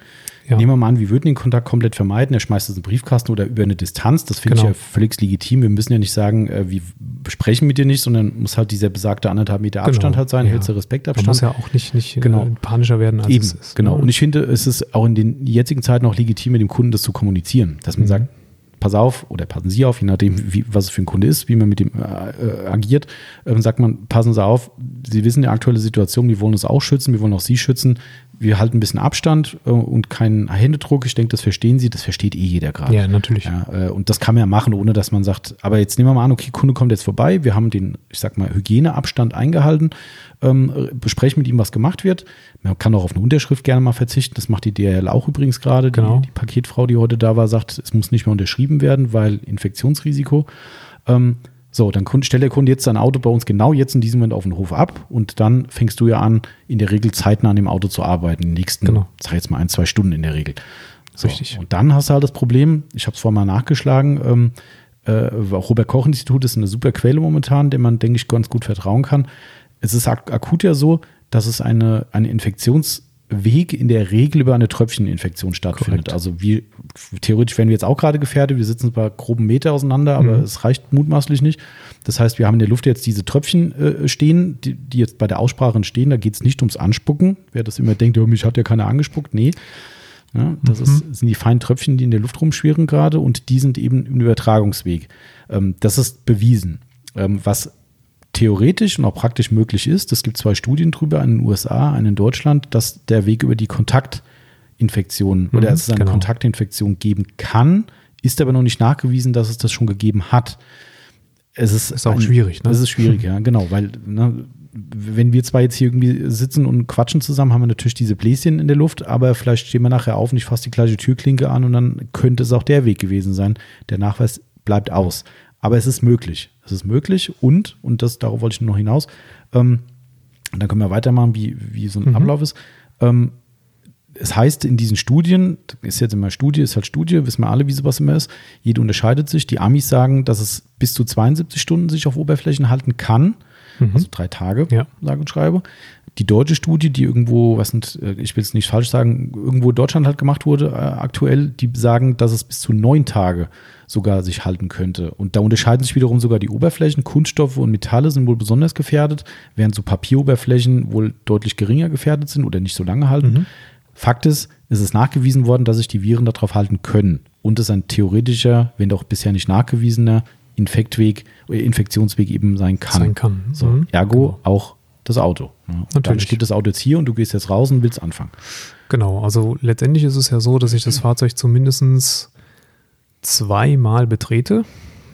ja. Nehmen wir mal an, wir würden den Kontakt komplett vermeiden. Er schmeißt es in den Briefkasten oder über eine Distanz. Das finde genau. ich ja völlig legitim. Wir müssen ja nicht sagen, äh, wir besprechen mit dir nicht, sondern muss halt dieser besagte anderthalb Meter genau. Abstand halt sein, ja. hältst du Respektabstand. Man muss ja auch nicht, nicht äh, genau. panischer werden, als Eben, es ist. Genau. Ne? Und ich finde, es ist auch in den jetzigen Zeiten auch legitim, mit dem Kunden das zu kommunizieren. Dass man mhm. sagt, pass auf oder passen Sie auf, je nachdem, wie, was es für ein Kunde ist, wie man mit dem äh, äh agiert, äh, sagt man, passen Sie auf, Sie wissen die aktuelle Situation, wir wollen uns auch schützen, wir wollen auch Sie schützen wir halten ein bisschen Abstand äh, und keinen Händedruck. Ich denke, das verstehen Sie, das versteht eh jeder gerade. Ja, natürlich. Ja, äh, und das kann man ja machen, ohne dass man sagt, aber jetzt nehmen wir mal an, okay, Kunde kommt jetzt vorbei, wir haben den, ich sag mal, Hygieneabstand eingehalten, ähm, besprechen mit ihm, was gemacht wird. Man kann auch auf eine Unterschrift gerne mal verzichten. Das macht die DRL auch übrigens gerade. Genau. Die, die, Paketfrau, die heute da war, sagt, es muss nicht mehr unterschrieben werden, weil Infektionsrisiko. Ähm, so, dann stellt der Kunde jetzt sein Auto bei uns genau jetzt in diesem Moment auf den Hof ab und dann fängst du ja an, in der Regel zeitnah an dem Auto zu arbeiten, in den nächsten, genau. sag jetzt mal ein, zwei Stunden in der Regel. So, Richtig. Und dann hast du halt das Problem, ich habe es vorhin mal nachgeschlagen, ähm, äh, auch Robert-Koch-Institut ist eine super Quelle momentan, der man, denke ich, ganz gut vertrauen kann. Es ist ak akut ja so, dass es eine, eine Infektions- Weg in der Regel über eine Tröpfcheninfektion stattfindet. Korrekt. Also wie theoretisch wären wir jetzt auch gerade gefährdet. Wir sitzen zwar groben Meter auseinander, aber mhm. es reicht mutmaßlich nicht. Das heißt, wir haben in der Luft jetzt diese Tröpfchen äh, stehen, die, die, jetzt bei der Aussprache entstehen. Da geht es nicht ums Anspucken. Wer das immer denkt, oh, mich hat ja keiner angespuckt. Nee. Ja, das mhm. ist, sind die feinen Tröpfchen, die in der Luft rumschwirren gerade und die sind eben im Übertragungsweg. Ähm, das ist bewiesen. Ähm, was theoretisch und auch praktisch möglich ist, es gibt zwei Studien drüber, eine in den USA, eine in Deutschland, dass der Weg über die Kontaktinfektion mhm, oder dass es eine genau. Kontaktinfektion geben kann, ist aber noch nicht nachgewiesen, dass es das schon gegeben hat. Es ist, ist auch ein, schwierig, ne? Es ist schwierig, ja, genau, weil ne, wenn wir zwar jetzt hier irgendwie sitzen und quatschen zusammen, haben wir natürlich diese Bläschen in der Luft, aber vielleicht stehen wir nachher auf und ich fasse die gleiche Türklinke an und dann könnte es auch der Weg gewesen sein. Der Nachweis bleibt aus. Aber es ist möglich. Es ist möglich und, und das, darauf wollte ich nur noch hinaus, ähm, dann können wir weitermachen, wie, wie so ein mhm. Ablauf ist. Ähm, es heißt in diesen Studien, ist jetzt immer Studie, ist halt Studie, wissen wir alle, wie sowas immer ist. Jede unterscheidet sich. Die Amis sagen, dass es bis zu 72 Stunden sich auf Oberflächen halten kann. Mhm. Also drei Tage, ja. sage und schreibe. Die deutsche Studie, die irgendwo, was sind, äh, ich will es nicht falsch sagen, irgendwo in Deutschland halt gemacht wurde, äh, aktuell, die sagen, dass es bis zu neun Tage sogar sich halten könnte. Und da unterscheiden sich wiederum sogar die Oberflächen. Kunststoffe und Metalle sind wohl besonders gefährdet, während so Papieroberflächen wohl deutlich geringer gefährdet sind oder nicht so lange halten. Mhm. Fakt ist, es ist nachgewiesen worden, dass sich die Viren darauf halten können und es ein theoretischer, wenn doch bisher nicht nachgewiesener Infektweg, Infektionsweg eben sein kann. Sein kann. So, mhm. ergo genau. auch das Auto. Natürlich. Dann steht das Auto jetzt hier und du gehst jetzt raus und willst anfangen. Genau, also letztendlich ist es ja so, dass ich das Fahrzeug zumindest zweimal betrete,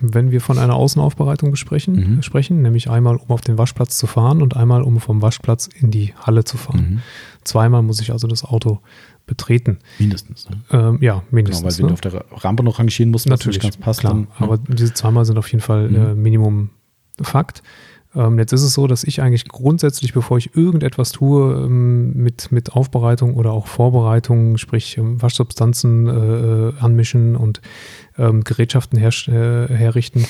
wenn wir von einer Außenaufbereitung Mhm. sprechen, nämlich einmal, um auf den Waschplatz zu fahren und einmal, um vom Waschplatz in die Halle zu fahren. Mhm. Zweimal muss ich also das Auto betreten. Mindestens. Ne? Ähm, ja, Genau, mindestens. weil wenn ne? du auf der Rampe noch rangieren musst, Natürlich, ganz passt, klar. dann, aber diese zweimal sind auf jeden Fall Mhm. äh, Minimum Fakt. Ähm, jetzt ist es so, dass ich eigentlich grundsätzlich, bevor ich irgendetwas tue ähm, mit, mit Aufbereitung oder auch Vorbereitung, sprich ähm, Waschsubstanzen äh, äh, anmischen und ähm, Gerätschaften her, äh, herrichten,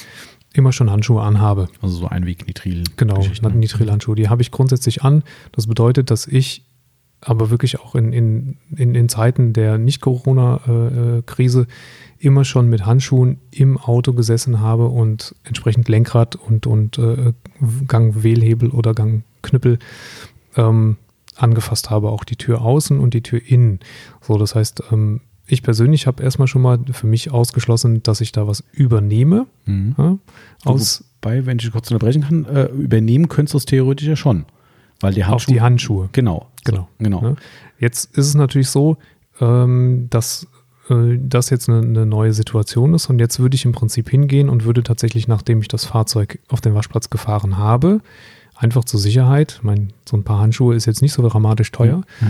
immer schon Handschuhe anhabe. also so Einweg-Nitril. Genau, ne? Nitrilhandschuhe. Die habe ich grundsätzlich an. Das bedeutet, dass ich aber wirklich auch in, in, in, in Zeiten der Nicht-Corona-Krise immer schon mit Handschuhen im Auto gesessen habe und entsprechend Lenkrad und, und äh, Gangwählhebel oder Gangknüppel ähm, angefasst habe, auch die Tür außen und die Tür innen. So, das heißt, ähm, ich persönlich habe erstmal schon mal für mich ausgeschlossen, dass ich da was übernehme. Mhm. Ja, aus, Wobei, wenn ich kurz unterbrechen kann, äh, übernehmen könntest du es theoretisch ja schon. Weil die auf Handschuhe. die Handschuhe. Genau. Genau. Genau. Ne? Jetzt ist es natürlich so, ähm, dass äh, das jetzt eine, eine neue Situation ist und jetzt würde ich im Prinzip hingehen und würde tatsächlich, nachdem ich das Fahrzeug auf den Waschplatz gefahren habe, einfach zur Sicherheit, mein, so ein paar Handschuhe ist jetzt nicht so dramatisch teuer, Ja.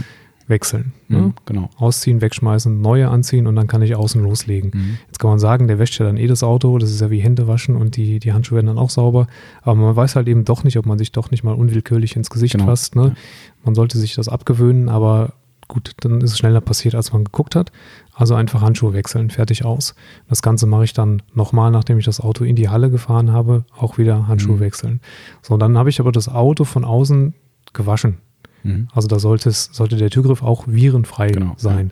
Wechseln. Mhm. Ne? Genau. Ausziehen, wegschmeißen, neue anziehen und dann kann ich außen loslegen. Mhm. Jetzt kann man sagen, der wäscht ja dann eh das Auto, das ist ja wie Hände waschen und die, die Handschuhe werden dann auch sauber. Aber man weiß halt eben doch nicht, ob man sich doch nicht mal unwillkürlich ins Gesicht Genau. fasst. Ne? Man sollte sich das abgewöhnen, aber gut, dann ist es schneller passiert, als man geguckt hat. Also einfach Handschuhe wechseln, fertig aus. Das Ganze mache ich dann nochmal, nachdem ich das Auto in die Halle gefahren habe, auch wieder Handschuhe Mhm. wechseln. So, dann habe ich aber das Auto von außen gewaschen. Mhm. Also da sollte, es, sollte der Türgriff auch virenfrei Genau, sein.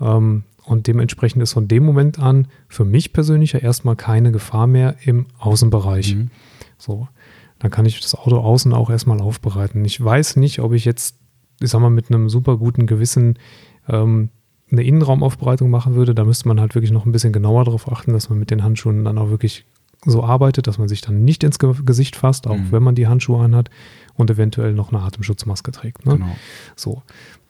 Ähm, und dementsprechend ist von dem Moment an für mich persönlich ja erstmal keine Gefahr mehr im Außenbereich. Mhm. So, dann kann ich das Auto außen auch erstmal aufbereiten. Ich weiß nicht, ob ich jetzt, ich sag mal, mit einem super guten Gewissen ähm, eine Innenraumaufbereitung machen würde. Da müsste man halt wirklich noch ein bisschen genauer darauf achten, dass man mit den Handschuhen dann auch wirklich so arbeitet, dass man sich dann nicht ins Ge Gesicht fasst, auch Mhm. wenn man die Handschuhe anhat und eventuell noch eine Atemschutzmaske trägt. Ne? Genau. So,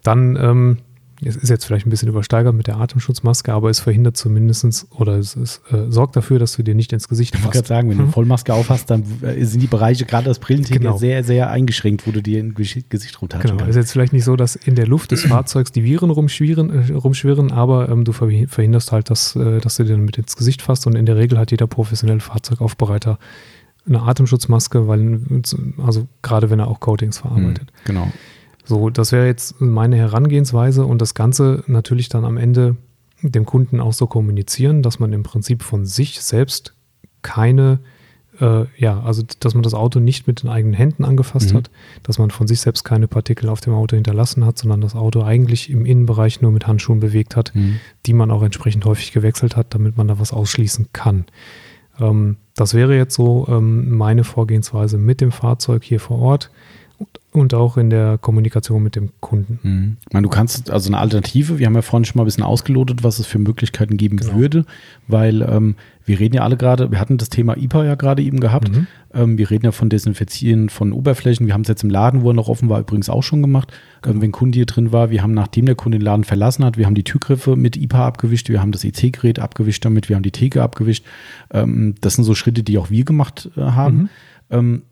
dann, ähm, es ist jetzt vielleicht ein bisschen übersteigert mit der Atemschutzmaske, aber es verhindert zumindestens oder es, es äh, sorgt dafür, dass du dir nicht ins Gesicht Ich wollte gerade fasst. sagen, wenn du Mhm. eine Vollmaske aufhast, dann äh, sind die Bereiche, gerade das Brillenträger, Genau. sehr, sehr eingeschränkt, wo du dir ein Gesicht rumtatschen Genau, ist kannst. jetzt vielleicht nicht so, dass in der Luft des Fahrzeugs die Viren rumschwirren, äh, rumschwirren aber ähm, du verhi- verhinderst halt, dass, äh, dass du dir damit ins Gesicht fasst und in der Regel hat jeder professionelle Fahrzeugaufbereiter eine Atemschutzmaske, weil, also gerade wenn er auch Coatings verarbeitet. Mhm. Genau. So, das wäre jetzt meine Herangehensweise und das Ganze natürlich dann am Ende dem Kunden auch so kommunizieren, dass man im Prinzip von sich selbst keine, äh, ja, also dass man das Auto nicht mit den eigenen Händen angefasst Mhm. hat, dass man von sich selbst keine Partikel auf dem Auto hinterlassen hat, sondern das Auto eigentlich im Innenbereich nur mit Handschuhen bewegt hat, Mhm. die man auch entsprechend häufig gewechselt hat, damit man da was ausschließen kann. Ähm, das wäre jetzt so ähm, meine Vorgehensweise mit dem Fahrzeug hier vor Ort und, auch in der Kommunikation mit dem Kunden. Mhm. Ich meine, du kannst also eine Alternative, wir haben ja vorhin schon mal ein bisschen ausgelotet, was es für Möglichkeiten geben Genau. würde, weil ähm, wir reden ja alle gerade, wir hatten das Thema IPA ja gerade eben gehabt. Mhm. Ähm, wir reden ja von Desinfizieren von Oberflächen. Wir haben es jetzt im Laden, wo er noch offen war, übrigens auch schon gemacht. Ähm, wenn Kunde hier drin war, wir haben, nachdem der Kunde den Laden verlassen hat, wir haben die Türgriffe mit IPA abgewischt, wir haben das EC-Gerät abgewischt damit, wir haben die Theke abgewischt. Ähm, das sind so Schritte, die auch wir gemacht äh, haben. Mhm.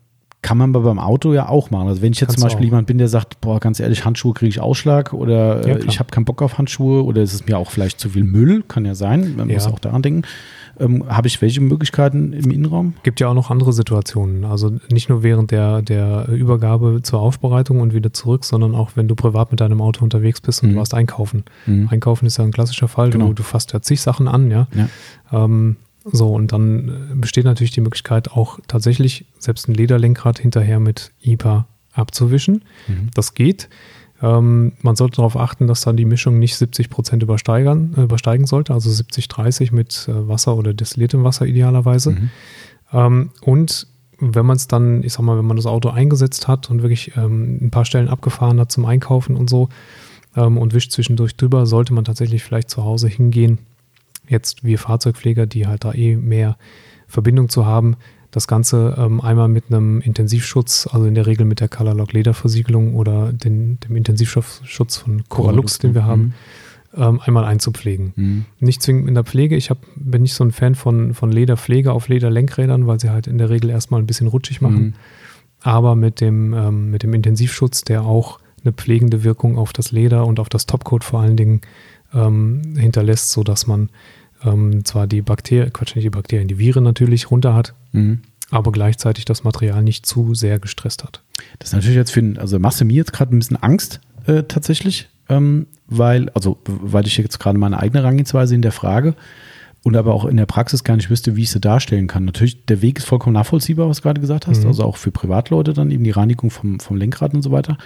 Kann man aber beim Auto ja auch machen. Also wenn ich jetzt Kannst zum Beispiel auch. jemand bin, der sagt, boah, ganz ehrlich, Handschuhe kriege ich Ausschlag oder Ja, äh, ich habe keinen Bock auf Handschuhe oder es ist mir auch vielleicht zu viel Müll, kann ja sein, man Ja. muss auch daran denken. Ähm, habe ich welche Möglichkeiten im Innenraum? Gibt ja auch noch andere Situationen. Also nicht nur während der, der Übergabe zur Aufbereitung und wieder zurück, sondern auch wenn du privat mit deinem Auto unterwegs bist und Mhm. du warst einkaufen. Mhm. Einkaufen ist ja ein klassischer Fall. Genau. Du, du fasst ja zig Sachen an, ja. Ja. Ähm, so, und dann äh, besteht natürlich die Möglichkeit, auch tatsächlich selbst ein Lederlenkrad hinterher mit IPA abzuwischen. Mhm. Das geht. Ähm, man sollte darauf achten, dass dann die Mischung nicht 70 Prozent übersteigern, äh, übersteigen sollte, also 70-30 mit äh, Wasser oder destilliertem Wasser idealerweise. Mhm. Ähm, und wenn man es dann, ich sag mal, wenn man das Auto eingesetzt hat und wirklich ähm, ein paar Stellen abgefahren hat zum Einkaufen und so ähm, und wischt zwischendurch drüber, sollte man tatsächlich vielleicht zu Hause hingehen. Jetzt wir Fahrzeugpfleger, die halt da eh mehr Verbindung zu haben, Das Ganze ähm, einmal mit einem Intensivschutz, also in der Regel mit der Colorlock Lederversiegelung oder den, dem Intensivschutz von Coralux, den wir haben, mhm. ähm, einmal einzupflegen. Mhm. Nicht zwingend in der Pflege. Ich hab, bin nicht so ein Fan von, von Lederpflege auf Lederlenkrädern, weil sie halt in der Regel erstmal ein bisschen rutschig machen. Mhm. Aber mit dem, ähm, mit dem Intensivschutz, der auch eine pflegende Wirkung auf das Leder und auf das Topcoat vor allen Dingen ähm, hinterlässt, sodass man ähm, zwar die Bakterien, Quatsch, nicht die Bakterien, die Viren natürlich runter hat, mhm. aber gleichzeitig das Material nicht zu sehr gestresst hat. Das ist natürlich jetzt für, also machst mir jetzt gerade ein bisschen Angst äh, tatsächlich, ähm, weil, also weil ich jetzt gerade meine eigene Rangehensweise in der Frage und aber auch in der Praxis gar nicht wüsste, wie ich sie darstellen kann. Natürlich, der Weg ist vollkommen nachvollziehbar, was du gerade gesagt hast. Mhm. Also auch für Privatleute dann eben die Reinigung vom, vom Lenkrad und so weiter.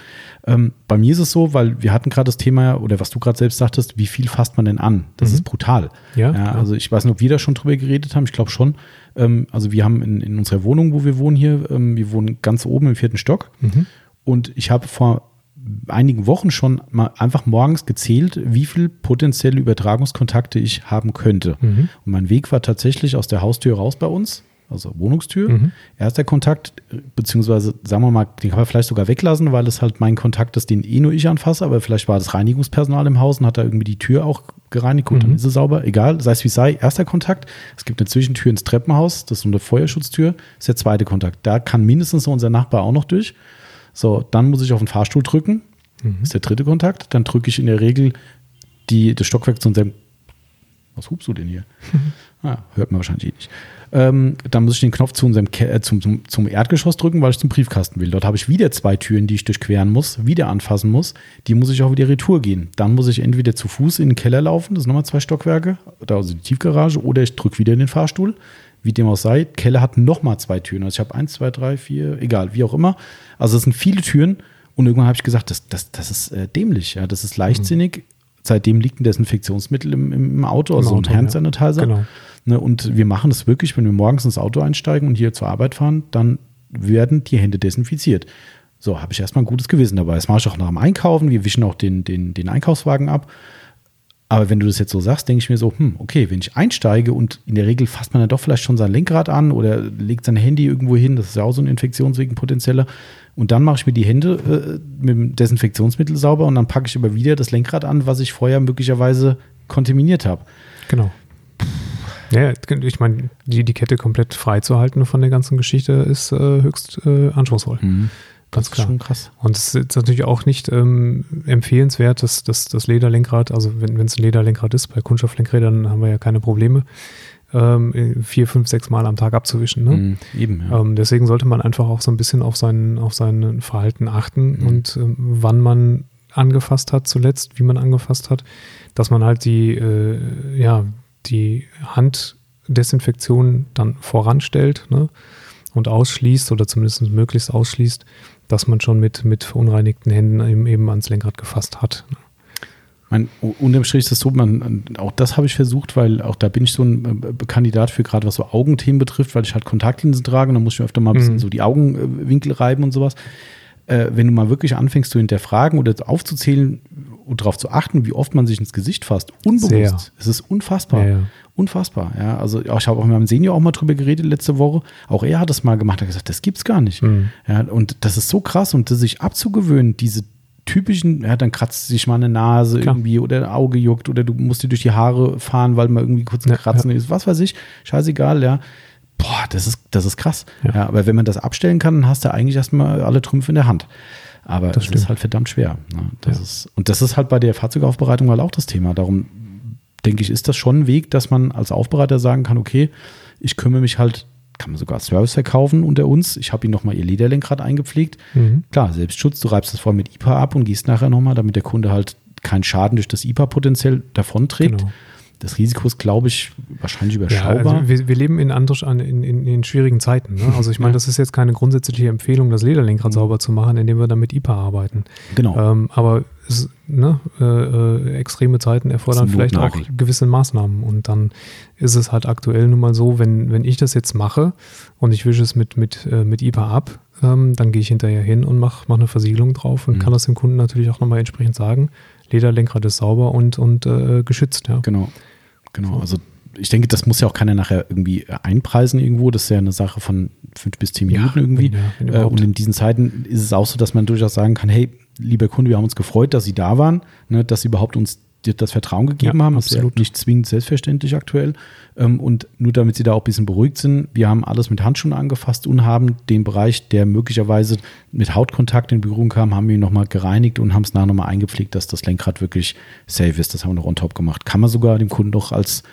Ähm, bei mir ist es so, weil wir hatten gerade das Thema, oder was du gerade selbst sagtest, wie viel fasst man denn an? Das mhm. ist brutal. Ja, ja, also ich weiß nicht, ob wir da schon drüber geredet haben. Ich glaube schon. Ähm, also wir haben in, in unserer Wohnung, wo wir wohnen hier, ähm, wir wohnen ganz oben im vierten Stock. Mhm. Und ich habe vor einigen Wochen schon mal einfach morgens gezählt, wie viel potenzielle Übertragungskontakte ich haben könnte. Mhm. Und mein Weg war tatsächlich aus der Haustür raus bei uns, also Wohnungstür. Mhm. Erster Kontakt, beziehungsweise sagen wir mal, den kann man vielleicht sogar weglassen, weil es halt mein Kontakt ist, den eh nur ich anfasse, aber vielleicht war das Reinigungspersonal im Haus und hat da irgendwie die Tür auch gereinigt, gut, mhm. dann ist sie sauber, egal, sei es wie sei, erster Kontakt. Es gibt eine Zwischentür ins Treppenhaus, das ist so eine Feuerschutztür, das ist der zweite Kontakt. Da kann mindestens unser Nachbar auch noch durch. So, dann muss ich auf den Fahrstuhl drücken. Mhm. Das ist der dritte Kontakt. Dann drücke ich in der Regel die, das Stockwerk zu unserem. Was hubst du denn hier? Ah, hört man wahrscheinlich eh nicht. Ähm, dann muss ich den Knopf zu unserem äh, zum, zum, zum, Erdgeschoss drücken, weil ich zum Briefkasten will. Dort habe ich wieder zwei Türen, die ich durchqueren muss, wieder anfassen muss. Die muss ich auch wieder retour gehen. Dann muss ich entweder zu Fuß in den Keller laufen, das sind nochmal zwei Stockwerke, also die Tiefgarage, oder ich drücke wieder in den Fahrstuhl wie dem auch sei. Keller hat nochmal zwei Türen. Also ich habe eins, zwei, drei, vier, egal, wie auch immer. Also es sind viele Türen. Und irgendwann habe ich gesagt, das, das, das ist äh, dämlich, ja, das ist leichtsinnig. Mhm. Seitdem liegt ein Desinfektionsmittel im, im Auto, also Im Auto, ein Handsanitizer. Ja. Genau. Ne, und wir machen das wirklich, wenn wir morgens ins Auto einsteigen und hier zur Arbeit fahren, dann werden die Hände desinfiziert. So, habe ich erstmal ein gutes Gewissen dabei. Das mache ich auch nach dem Einkaufen. Wir wischen auch den, den, den Einkaufswagen ab. Aber wenn du das jetzt so sagst, denke ich mir so, hm, okay, wenn ich einsteige und in der Regel fasst man dann doch vielleicht schon sein Lenkrad an oder legt sein Handy irgendwo hin, das ist ja auch so ein Infektionsweg, ein potenzieller. Und dann mache ich mir die Hände äh, mit dem Desinfektionsmittel sauber und dann packe ich aber wieder das Lenkrad an, was ich vorher möglicherweise kontaminiert habe. Genau. Ja, ich meine, die, die Kette komplett freizuhalten von der ganzen Geschichte ist äh, höchst äh, anspruchsvoll. Mhm. Ganz klar. schon krass. Und es ist natürlich auch nicht ähm, empfehlenswert, dass, dass das Lederlenkrad, also wenn es ein Lederlenkrad ist, bei Kunststofflenkrädern haben wir ja keine Probleme, ähm, vier, fünf, sechs Mal am Tag abzuwischen. Ne? Mhm, eben, ja. ähm, deswegen sollte man einfach auch so ein bisschen auf sein, auf sein Verhalten achten mhm. und ähm, wann man angefasst hat zuletzt, wie man angefasst hat, dass man halt die, äh, ja, die Handdesinfektion dann voranstellt ne? und ausschließt oder zumindest möglichst ausschließt dass man schon mit, mit verunreinigten Händen eben, eben ans Lenkrad gefasst hat. Mein, unterm Strich ist es so, man, auch das habe ich versucht, weil auch da bin ich so ein äh, Kandidat für gerade was so Augenthemen betrifft, weil ich halt Kontaktlinsen trage und dann muss ich mir öfter mal ein bisschen mhm. so die Augenwinkel reiben und sowas. Äh, wenn du mal wirklich anfängst zu hinterfragen oder aufzuzählen und darauf zu achten, wie oft man sich ins Gesicht fasst, unbewusst, Sehr. es ist unfassbar. Ja, ja. Unfassbar, ja. Also ich habe auch mit meinem Senior auch mal drüber geredet letzte Woche. Auch er hat das mal gemacht. Er hat gesagt, das gibt's gar nicht. Mhm. Ja, und das ist so krass und das sich abzugewöhnen, diese typischen, ja, dann kratzt sich mal eine Nase Klar. irgendwie oder ein Auge juckt oder du musst dir durch die Haare fahren, weil mal irgendwie kurz ein Kratzen ja, ist, was weiß ich, scheißegal, ja. Boah, das ist, das ist krass. Ja. ja. aber wenn man das abstellen kann, dann hast du eigentlich erstmal alle Trümpfe in der Hand. Aber das, das ist halt verdammt schwer. Ne? Das ja. ist, und das ist halt bei der Fahrzeugaufbereitung halt auch das Thema. Darum denke ich, ist das schon ein Weg, dass man als Aufbereiter sagen kann, okay, ich kümmere mich halt, kann man sogar Service verkaufen unter uns. Ich habe ihn nochmal ihr Lederlenkrad eingepflegt. Mhm. Klar, Selbstschutz, du reibst das vorher mit IPA ab und gehst nachher nochmal, damit der Kunde halt keinen Schaden durch das IPA potenziell davonträgt. Genau das Risiko ist, glaube ich, wahrscheinlich überschaubar. Ja, also wir, wir, leben in, in, in, in schwierigen Zeiten. Ne? Also ich meine, ja. das ist jetzt keine grundsätzliche Empfehlung, das Lederlenkrad mhm. sauber zu machen, indem wir dann mit IPA arbeiten. Genau. Ähm, aber es, ne, äh, äh, extreme Zeiten erfordern vielleicht auch gewisse Maßnahmen. Und dann ist es halt aktuell nun mal so, wenn, wenn ich das jetzt mache und ich wische es mit, mit, äh, mit IPA ab, ähm, dann gehe ich hinterher hin und mache mach eine Versiegelung drauf und mhm. kann das dem Kunden natürlich auch nochmal entsprechend sagen. Lederlenkrad ist sauber und, und äh, geschützt. Ja. Genau. Genau, also ich denke, das muss ja auch keiner nachher irgendwie einpreisen irgendwo. Das ist ja eine Sache von fünf bis zehn Minuten ja, irgendwie. Wenn, ja, äh, und in diesen Zeiten ist es auch so, dass man durchaus sagen kann, hey, lieber Kunde, wir haben uns gefreut, dass Sie da waren, ne, dass Sie überhaupt uns das Vertrauen gegeben ja, haben. Absolut. Ja nicht zwingend selbstverständlich aktuell. Ähm, und nur damit Sie da auch ein bisschen beruhigt sind, wir haben alles mit Handschuhen angefasst und haben den Bereich, der möglicherweise mit Hautkontakt in Berührung kam, haben wir ihn nochmal gereinigt und haben es nachher nochmal eingepflegt, dass das Lenkrad wirklich safe ist. Das haben wir noch on top gemacht. Kann man sogar dem Kunden noch als,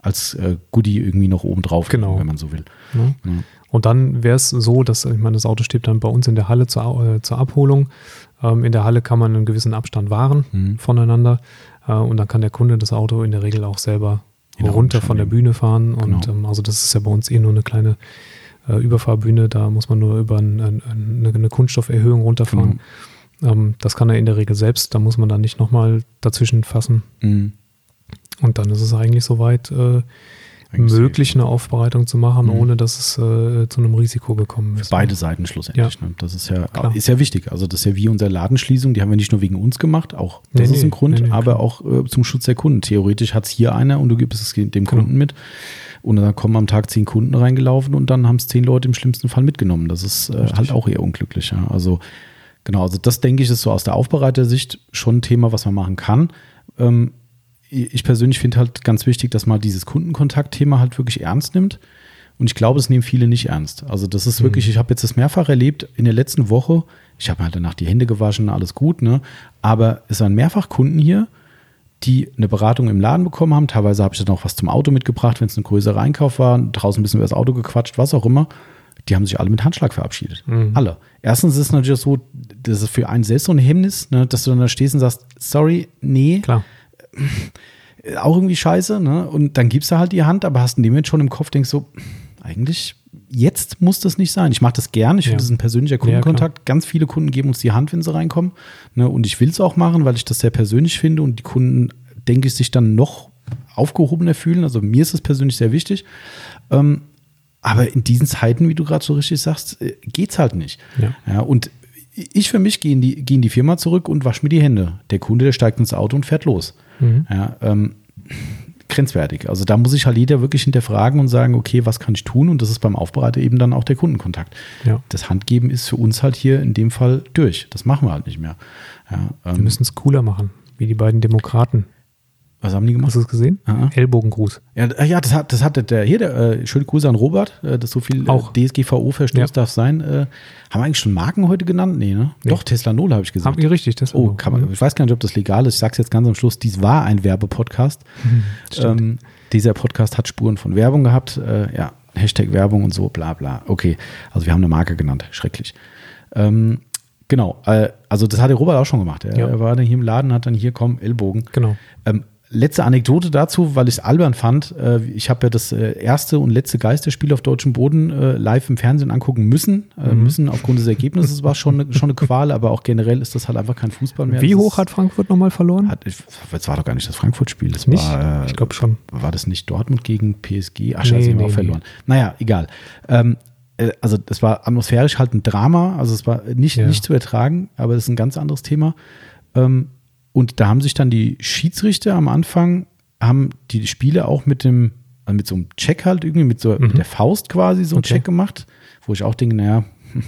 als äh, Goodie irgendwie noch oben drauf genau. Geben, wenn man so will. Ja. Ja. Und dann wäre es so, dass, ich meine, das Auto steht dann bei uns in der Halle zur, äh, zur Abholung. Ähm, in der Halle kann man einen gewissen Abstand wahren mhm. voneinander. Äh, und dann kann der Kunde das Auto in der Regel auch selber runter von der Bühne fahren. Und genau. ähm, also das ist ja bei uns eh nur eine kleine äh, Überfahrbühne. Da muss man nur über ein, ein, eine, eine Kunststofferhöhung runterfahren. Genau. Ähm, das kann er in der Regel selbst. Da muss man dann nicht nochmal dazwischen fassen. Mhm. Und dann ist es eigentlich soweit äh, möglich, eine Aufbereitung zu machen, mhm. ohne dass es äh, zu einem Risiko gekommen ist. Für beide Seiten schlussendlich. Ja. Ne? Das ist ja, ist ja wichtig. Also das ist ja wie unsere Ladenschließung, die haben wir nicht nur wegen uns gemacht, auch das nee, ist ein Grund, nee, aber klar. auch äh, zum Schutz der Kunden. Theoretisch hat es hier einer und du gibst es dem genau. Kunden mit. Und dann kommen am Tag zehn Kunden reingelaufen und dann haben es zehn Leute im schlimmsten Fall mitgenommen. Das ist äh, halt auch eher unglücklich. Ja. Also genau, also das denke ich ist so aus der Aufbereitersicht schon ein Thema, was man machen kann. Ähm, ich persönlich finde halt ganz wichtig, dass man dieses Kundenkontaktthema halt wirklich ernst nimmt. Und ich glaube, es nehmen viele nicht ernst. Also das ist wirklich, mhm. ich habe jetzt das mehrfach erlebt in der letzten Woche. Ich habe halt danach die Hände gewaschen, alles gut, ne? Aber es waren mehrfach Kunden hier, die eine Beratung im Laden bekommen haben. Teilweise habe ich dann auch was zum Auto mitgebracht, wenn es ein größerer Einkauf war, draußen ein bisschen über das Auto gequatscht, was auch immer. Die haben sich alle mit Handschlag verabschiedet. Mhm. Alle. Erstens ist es natürlich so, das ist für einen selbst so ein Hemmnis, ne, dass du dann da stehst und sagst, sorry, nee. Klar auch irgendwie scheiße, ne? Und dann gibst du halt die Hand, aber hast in dem Moment schon im Kopf, denkst so, eigentlich, jetzt muss das nicht sein. Ich mache das gern, ich finde, ja. das ist ein persönlicher Kundenkontakt. Ja, Ganz viele Kunden geben uns die Hand, wenn sie reinkommen. Ne? Und ich will es auch machen, weil ich das sehr persönlich finde und die Kunden, denke ich, sich dann noch aufgehobener fühlen. Also mir ist das persönlich sehr wichtig. Ähm, aber in diesen Zeiten, wie du gerade so richtig sagst, äh, geht es halt nicht. Ja. ja. und ich für mich gehe in, die, geh in die Firma zurück und wasche mir die Hände. Der Kunde, der steigt ins Auto und fährt los. Mhm. Ja, ähm, grenzwertig. Also da muss ich halt jeder wirklich hinterfragen und sagen, okay, was kann ich tun? Und das ist beim Aufbereiter eben dann auch der Kundenkontakt. Ja. Das Handgeben ist für uns halt hier in dem Fall durch. Das machen wir halt nicht mehr. Ja, ähm, wir müssen es cooler machen, wie die beiden Demokraten. Was haben die gemacht? Hast du es gesehen? Aha. Ellbogengruß. Ja, äh, ja, das hat, das hatte der, hier, der, äh, schöne Grüße an Robert, äh, dass so viel äh. DSGVO-Verstoß ja. darf sein. Äh, haben wir eigentlich schon Marken heute genannt? Nee, ne? Nee. Doch, Tesla Null habe ich gesagt. Haben wir richtig, Tesla Oh, kann man, ich weiß gar nicht, ob das legal ist. Ich sage es jetzt ganz am Schluss, dies war ein Werbepodcast. Mhm, ähm, dieser Podcast hat Spuren von Werbung gehabt. Äh, ja, Hashtag Werbung und so, bla bla. Okay, also wir haben eine Marke genannt. Schrecklich. Ähm, Genau, also das hat der Robert auch schon gemacht. Er, ja. er war dann hier im Laden, hat dann hier, komm, Ellbogen. Genau. Ähm, letzte Anekdote dazu, weil ich es albern fand. Äh, ich habe ja das äh, erste und letzte Geisterspiel auf deutschem Boden äh, live im Fernsehen angucken müssen. Mhm. Müssen aufgrund des Ergebnisses war schon eine, schon eine Qual, aber auch generell ist das halt einfach kein Fußball mehr. Wie das hoch hat Frankfurt nochmal verloren? Hat, das war doch gar nicht das Frankfurt-Spiel. Das nicht? War, ich glaube schon. War das nicht Dortmund gegen PSG? Ach, scheiße, nee, nee, auch verloren. Nee. Naja, egal. Ähm, also das war atmosphärisch halt ein Drama, also es war nicht, ja. nicht zu ertragen, aber das ist ein ganz anderes Thema. Ähm, und da haben sich dann die Schiedsrichter am Anfang, haben die Spiele auch mit dem, also mit so einem Check halt irgendwie, mit so mhm. mit der Faust quasi so einen okay. Check gemacht, wo ich auch denke, naja,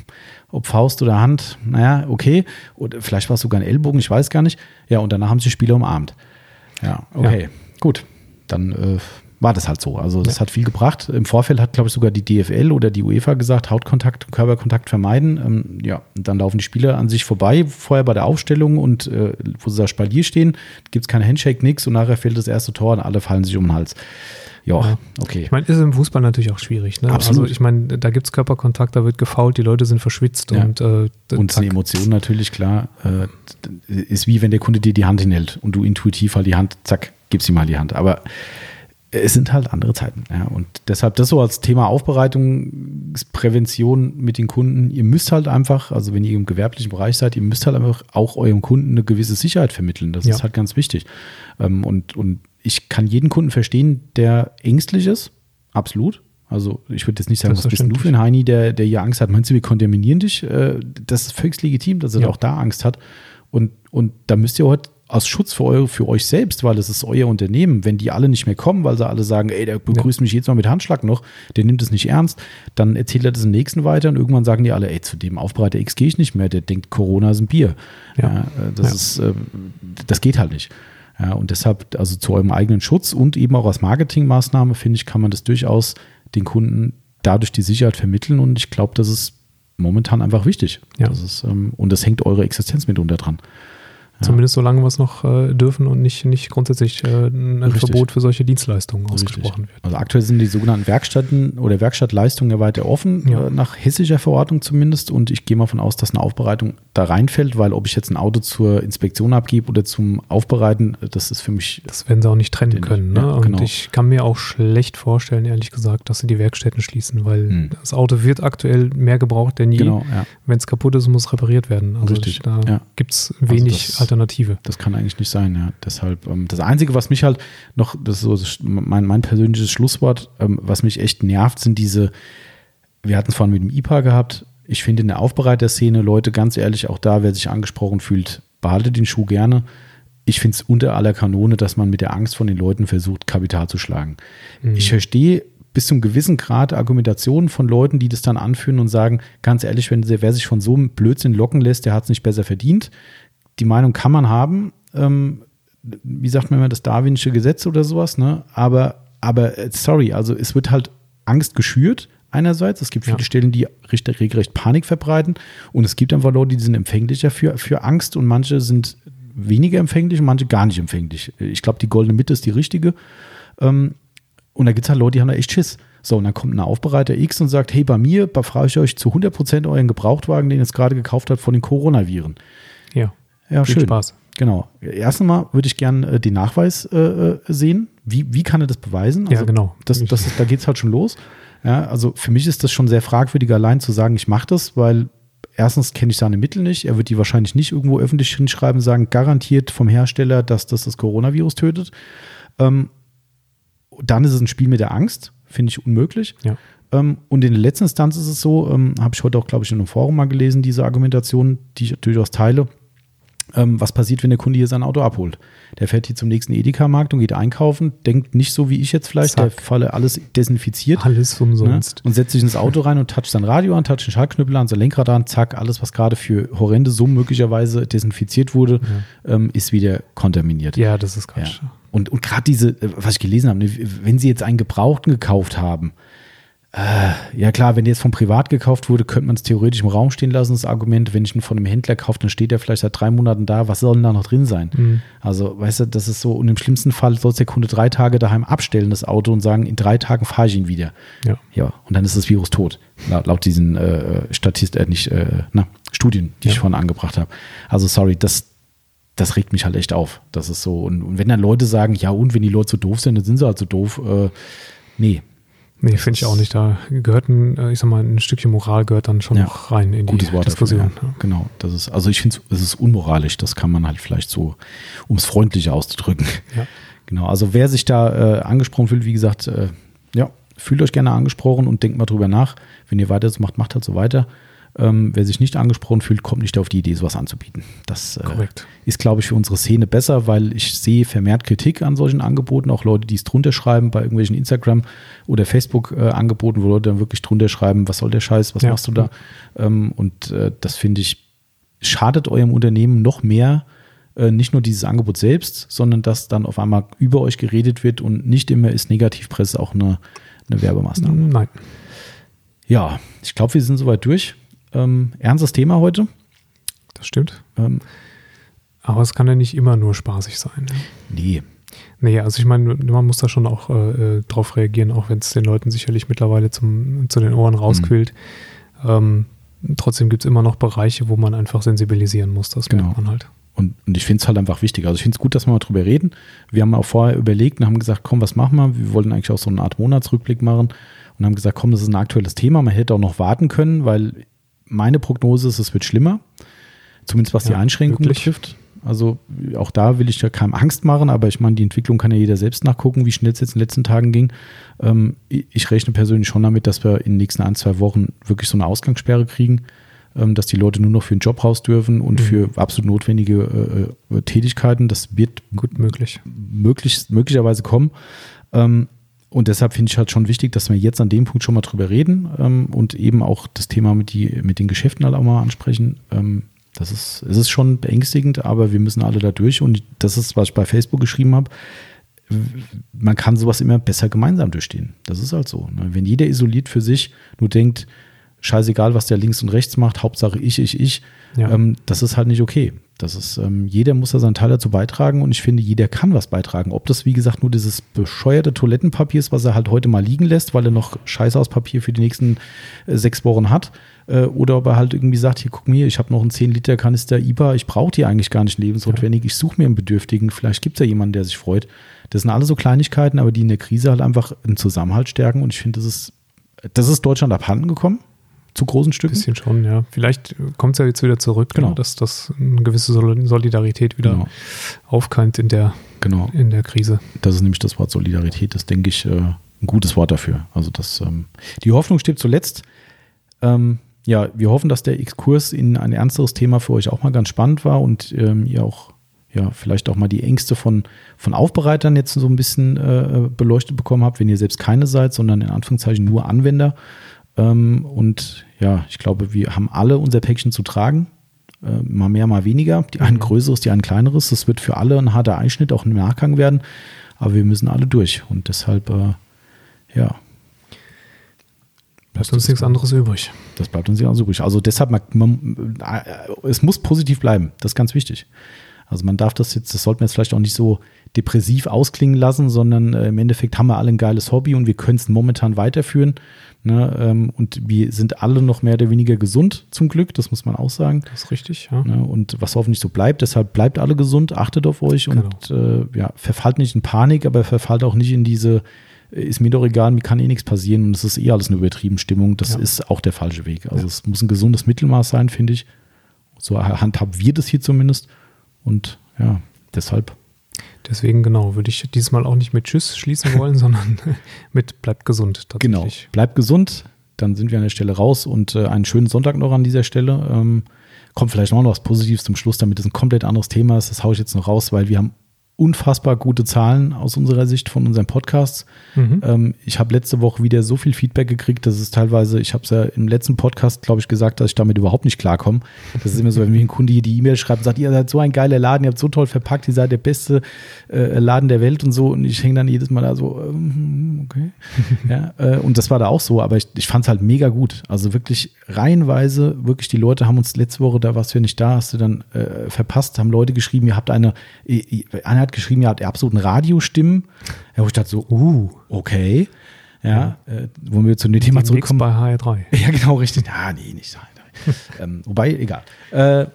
ob Faust oder Hand, naja, okay. Oder vielleicht war es sogar ein Ellbogen, ich weiß gar nicht. Ja, und danach haben sie die Spieler umarmt. Ja, okay, ja. gut. Dann äh, war das halt so. Also das ja. hat viel gebracht. Im Vorfeld hat, glaube ich, sogar die DFL oder die UEFA gesagt, Hautkontakt, Körperkontakt vermeiden. Ähm, ja, dann laufen die Spieler an sich vorbei, vorher bei der Aufstellung und äh, wo sie da Spalier stehen, gibt es keine Handshake, nix und nachher fällt das erste Tor und alle fallen sich um den Hals. Ja, okay. Ich meine, ist im Fußball natürlich auch schwierig. Ne? Absolut. Also ich meine, da gibt es Körperkontakt, da wird gefault, die Leute sind verschwitzt ja. und äh, Und die Emotion natürlich, klar, äh, ist wie wenn der Kunde dir die Hand hinhält und du intuitiv halt die Hand, zack, gibst ihm mal die Hand. Aber es sind halt andere Zeiten. Ja. Und deshalb das so als Thema Aufbereitungsprävention mit den Kunden. Ihr müsst halt einfach, also wenn ihr im gewerblichen Bereich seid, ihr müsst halt einfach auch eurem Kunden eine gewisse Sicherheit vermitteln. Das ja. ist halt ganz wichtig. Ähm, und, und ich kann jeden Kunden verstehen, der ängstlich ist. Absolut. Also ich würde jetzt nicht sagen, was bist du für ein Heini, der, der hier Angst hat. Meinst du, wir kontaminieren dich? Äh, das ist völlig legitim, dass er ja. auch da Angst hat. Und, und da müsst ihr heute aus Schutz für, eure, für euch selbst, weil es ist euer Unternehmen. Wenn die alle nicht mehr kommen, weil sie alle sagen, ey, der begrüßt ja. mich jetzt mal mit Handschlag noch, der nimmt es nicht ernst, dann erzählt er das den nächsten weiter und irgendwann sagen die alle, ey, zu dem Aufbereiter X gehe ich nicht mehr, der denkt, Corona ist ein Bier. Ja. ja äh, das ist, äh, das geht halt nicht. Ja, und deshalb, also zu eurem eigenen Schutz und eben auch als Marketingmaßnahme, finde ich, kann man das durchaus den Kunden dadurch die Sicherheit vermitteln und ich glaube, das ist momentan einfach wichtig. Ja. Das ist, ähm, und das hängt eure Existenz mitunter dran. Zumindest solange wir es noch äh, dürfen und nicht, nicht grundsätzlich äh, ein Richtig. Verbot für solche Dienstleistungen Richtig. ausgesprochen wird. Also aktuell sind die sogenannten Werkstätten oder Werkstattleistungen ja weiter offen, ja. Äh, nach hessischer Verordnung zumindest. Und ich gehe mal von aus, dass eine Aufbereitung da reinfällt, weil ob ich jetzt ein Auto zur Inspektion abgebe oder zum Aufbereiten, das ist für mich. Das werden sie auch nicht trennen können. Ne? Ja, und genau. ich kann mir auch schlecht vorstellen, ehrlich gesagt, dass sie die Werkstätten schließen, weil hm. das Auto wird aktuell mehr gebraucht denn je. Genau, ja. Wenn es kaputt ist, muss es repariert werden. Also Richtig. da ja. gibt es also wenig also Alternative. Das kann eigentlich nicht sein, ja. Deshalb, ähm, das Einzige, was mich halt noch, das ist so mein, mein persönliches Schlusswort, ähm, was mich echt nervt, sind diese, wir hatten es vorhin mit dem IPA gehabt, ich finde in der Aufbereiterszene, Leute, ganz ehrlich, auch da, wer sich angesprochen fühlt, behalte den Schuh gerne. Ich finde es unter aller Kanone, dass man mit der Angst von den Leuten versucht, Kapital zu schlagen. Mhm. Ich verstehe bis zum gewissen Grad Argumentationen von Leuten, die das dann anführen und sagen, ganz ehrlich, wenn wer sich von so einem Blödsinn locken lässt, der hat es nicht besser verdient die Meinung kann man haben. Ähm, wie sagt man immer, das Darwinsche Gesetz oder sowas, ne? Aber, aber äh, sorry, also es wird halt Angst geschürt einerseits. Es gibt viele ja. Stellen, die richtig, regelrecht Panik verbreiten. Und es gibt einfach Leute, die sind empfänglicher für, für Angst und manche sind weniger empfänglich und manche gar nicht empfänglich. Ich glaube, die goldene Mitte ist die richtige. Ähm, und da gibt es halt Leute, die haben da echt Schiss. So, und dann kommt ein Aufbereiter X und sagt, hey, bei mir befreie ich euch zu 100% euren Gebrauchtwagen, den ihr jetzt gerade gekauft habt, von den Coronaviren. Ja. Ja, Viel schön. Spaß. Genau. Erstens mal würde ich gerne äh, den Nachweis äh, äh, sehen. Wie, wie kann er das beweisen? Also, ja, genau. Das, das ist, da geht es halt schon los. Ja, also für mich ist das schon sehr fragwürdig, allein zu sagen, ich mache das, weil erstens kenne ich seine Mittel nicht. Er wird die wahrscheinlich nicht irgendwo öffentlich hinschreiben, und sagen, garantiert vom Hersteller, dass das das Coronavirus tötet. Ähm, dann ist es ein Spiel mit der Angst, finde ich unmöglich. Ja. Ähm, und in der letzten Instanz ist es so, ähm, habe ich heute auch, glaube ich, in einem Forum mal gelesen, diese Argumentation, die ich durchaus teile ähm, was passiert, wenn der Kunde hier sein Auto abholt. Der fährt hier zum nächsten Edeka-Markt und geht einkaufen, denkt nicht so wie ich jetzt vielleicht, Zack. der Falle alles desinfiziert. Alles umsonst. Ne? Und setzt sich ins Auto rein und toucht sein Radio an, toucht den Schaltknüppel an, sein Lenkrad an, zack, alles, was gerade für horrende Summen möglicherweise desinfiziert wurde, ja. ähm, ist wieder kontaminiert. Ja, das ist Quatsch. Ja. Und, und gerade diese, äh, was ich gelesen habe, ne, wenn Sie jetzt einen Gebrauchten gekauft haben, äh, ja klar, wenn der jetzt vom Privat gekauft wurde, könnte man es theoretisch im Raum stehen lassen, das Argument. Wenn ich ihn von einem Händler kaufe, dann steht er vielleicht seit drei Monaten da. Was soll denn da noch drin sein? Mhm. Also, weißt du, das ist so, und im schlimmsten Fall soll der Kunde drei Tage daheim abstellen, das Auto, und sagen, in drei Tagen fahre ich ihn wieder. Ja. Ja, und dann ist das Virus tot. Laut, laut diesen äh, Statist, äh, nicht, äh, na, Studien, die ja. ich vorhin angebracht habe. Also, sorry, das, das regt mich halt echt auf. Das ist so. Und, und, wenn dann Leute sagen, ja, und wenn die Leute so doof sind, dann sind sie halt so doof. Äh, nee, Nee, finde ich auch nicht. Da gehört ein, äh, ich sag mal, ein Stückchen Moral gehört dann schon ja, noch rein in die Wort Diskussion. Dafür, ja. Genau. Das ist, also ich finde es ist unmoralisch. Das kann man halt vielleicht so, um es freundlicher auszudrücken. Ja. Genau. Also wer sich da äh, angesprochen fühlt, wie gesagt, äh, ja, fühlt euch gerne angesprochen und denkt mal drüber nach. Wenn ihr weiter so macht, macht halt so weiter. Ähm, wer sich nicht angesprochen fühlt, kommt nicht auf die Idee, sowas anzubieten. Das äh, ist, glaube ich, für unsere Szene besser, weil ich sehe vermehrt Kritik an solchen Angeboten, auch Leute, die es drunter schreiben bei irgendwelchen Instagram- oder Facebook-Angeboten, wo Leute dann wirklich drunter schreiben, was soll der Scheiß, was ja. machst du da? Ähm, und äh, das finde ich, schadet eurem Unternehmen noch mehr, äh, nicht nur dieses Angebot selbst, sondern dass dann auf einmal über euch geredet wird und nicht immer ist Negativpresse auch eine, eine Werbemaßnahme. Nein. Ja, ich glaube, wir sind soweit durch. Ähm, ernstes Thema heute. Das stimmt. Ähm, aber es kann ja nicht immer nur spaßig sein. Ne? Nee. Nee, also ich meine, man muss da schon auch äh, äh drauf reagieren, auch wenn es den Leuten sicherlich mittlerweile zum, zu den Ohren rausquillt. Mhm. Ähm, trotzdem gibt es immer noch Bereiche, wo man einfach sensibilisieren muss. Das genau. man halt. Und, und ich finde es halt einfach wichtig. Also ich finde es gut, dass wir mal drüber reden. Wir haben auch vorher überlegt und haben gesagt, komm, was machen wir? Wir wollten eigentlich auch so eine Art Monatsrückblick machen und haben gesagt, komm, das ist ein aktuelles Thema. Man hätte auch noch warten können, weil meine Prognose ist, es wird schlimmer. Zumindest was ja, die Einschränkungen betrifft. Also auch da will ich ja keinem Angst machen, aber ich meine, die Entwicklung kann ja jeder selbst nachgucken, wie schnell es jetzt in den letzten Tagen ging. Ähm, ich rechne persönlich schon damit, dass wir in den nächsten ein, zwei Wochen wirklich so eine Ausgangssperre kriegen. ähm, dass die Leute nur noch für einen Job raus dürfen und mhm. für absolut notwendige äh, äh, Tätigkeiten. Das wird gut möglich. Möglich, möglicherweise kommen. Ähm, und deshalb finde ich halt schon wichtig, dass wir jetzt an dem Punkt schon mal drüber reden ähm, und eben auch das Thema mit, die, mit den Geschäften halt auch mal ansprechen. Ähm, das ist, es ist schon beängstigend, aber wir müssen alle da durch. Und das ist, was ich bei Facebook geschrieben habe. Man kann sowas immer besser gemeinsam durchstehen. Das ist halt so. Ne? Wenn jeder isoliert für sich nur denkt, scheißegal, was der links und rechts macht, Hauptsache ich, ich, ich, ja. ähm, das ist halt nicht okay. Das ist, ähm, jeder muss da seinen Teil dazu beitragen und ich finde, jeder kann was beitragen. Ob das, wie gesagt, nur dieses bescheuerte Toilettenpapier ist, was er halt heute mal liegen lässt, weil er noch Scheiße aus Papier für die nächsten äh, sechs Wochen hat, äh, oder ob er halt irgendwie sagt, hier guck mir, ich habe noch einen 10 Liter Kanister IBA, ich brauche die eigentlich gar nicht lebensnotwendig, ich suche mir einen Bedürftigen, vielleicht gibt es ja jemanden, der sich freut. Das sind alle so Kleinigkeiten, aber die in der Krise halt einfach einen Zusammenhalt stärken und ich finde, das ist, das ist Deutschland abhanden gekommen zu großen Stücken. Bisschen schon, ja. Vielleicht kommt es ja jetzt wieder zurück, genau. Ne, dass das eine gewisse Solidarität wieder genau. aufkeimt in der, genau. in der Krise. Das ist nämlich das Wort Solidarität, das denke ich äh, ein gutes Wort dafür. Also das, ähm, die Hoffnung steht zuletzt. Ähm, ja, wir hoffen, dass der Exkurs in ein ernsteres Thema für euch auch mal ganz spannend war und ähm, ihr auch ja, vielleicht auch mal die Ängste von, von Aufbereitern jetzt so ein bisschen äh, beleuchtet bekommen habt, wenn ihr selbst keine seid, sondern in Anführungszeichen nur Anwender. Ähm, und ja, ich glaube, wir haben alle unser Päckchen zu tragen. Äh, mal mehr, mal weniger. Die einen mhm. größeres, die einen kleineres. Das wird für alle ein harter Einschnitt auch im Nachgang werden. Aber wir müssen alle durch. Und deshalb, äh, ja. Bleibt uns nichts anderes übrig. Das bleibt uns nichts anderes übrig. Also deshalb, man, man, äh, es muss positiv bleiben. Das ist ganz wichtig. Also man darf das jetzt, das sollten wir jetzt vielleicht auch nicht so depressiv ausklingen lassen, sondern äh, im Endeffekt haben wir alle ein geiles Hobby und wir können es momentan weiterführen. Ne, ähm, und wir sind alle noch mehr oder weniger gesund, zum Glück, das muss man auch sagen. Das ist richtig, ja. Ne, und was hoffentlich so bleibt, deshalb bleibt alle gesund, achtet auf euch genau. und äh, ja, verfallt nicht in Panik, aber verfallt auch nicht in diese, äh, ist mir doch egal, mir kann eh nichts passieren und es ist eh alles eine übertrieben Stimmung. Das ja. ist auch der falsche Weg. Also ja. es muss ein gesundes Mittelmaß sein, finde ich. So handhaben wir das hier zumindest. Und ja, deshalb Deswegen, genau, würde ich diesmal auch nicht mit Tschüss schließen wollen, sondern mit bleibt gesund. Genau, bleibt gesund. Dann sind wir an der Stelle raus und äh, einen schönen Sonntag noch an dieser Stelle. Ähm, kommt vielleicht noch was Positives zum Schluss, damit es ein komplett anderes Thema ist. Das haue ich jetzt noch raus, weil wir haben unfassbar gute Zahlen aus unserer Sicht von unseren Podcasts. Mhm. Ähm, ich habe letzte Woche wieder so viel Feedback gekriegt, dass es teilweise, ich habe es ja im letzten Podcast, glaube ich, gesagt, dass ich damit überhaupt nicht klarkomme. Das ist immer so, wenn mir ein Kunde hier die E-Mail schreibt und sagt, ihr seid so ein geiler Laden, ihr habt so toll verpackt, ihr seid der beste äh, Laden der Welt und so. Und ich hänge dann jedes Mal da so, ähm, okay. ja, äh, und das war da auch so, aber ich, ich fand es halt mega gut. Also wirklich reihenweise, wirklich die Leute haben uns letzte Woche, da warst du ja nicht da, hast du dann äh, verpasst, haben Leute geschrieben, ihr habt eine, einer hat geschrieben, ihr habt absoluten Radiostimmen. Ja, wo ich dachte so, uh, okay. Ja, ja. Äh, wo wir zu dem Thema zurückkommen. bei HR3. Ja, genau, richtig. Ah, nee, nicht HR3. ähm, wobei, egal. Äh,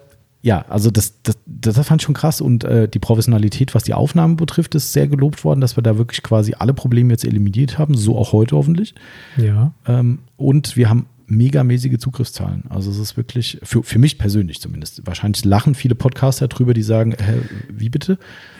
ja, also das, das, das fand ich schon krass und äh, die Professionalität, was die Aufnahmen betrifft, ist sehr gelobt worden, dass wir da wirklich quasi alle Probleme jetzt eliminiert haben, so auch heute hoffentlich. Ja. Ähm, und wir haben megamäßige Zugriffszahlen. Also es ist wirklich, für, für mich persönlich zumindest, wahrscheinlich lachen viele Podcaster drüber, die sagen, hä, wie bitte?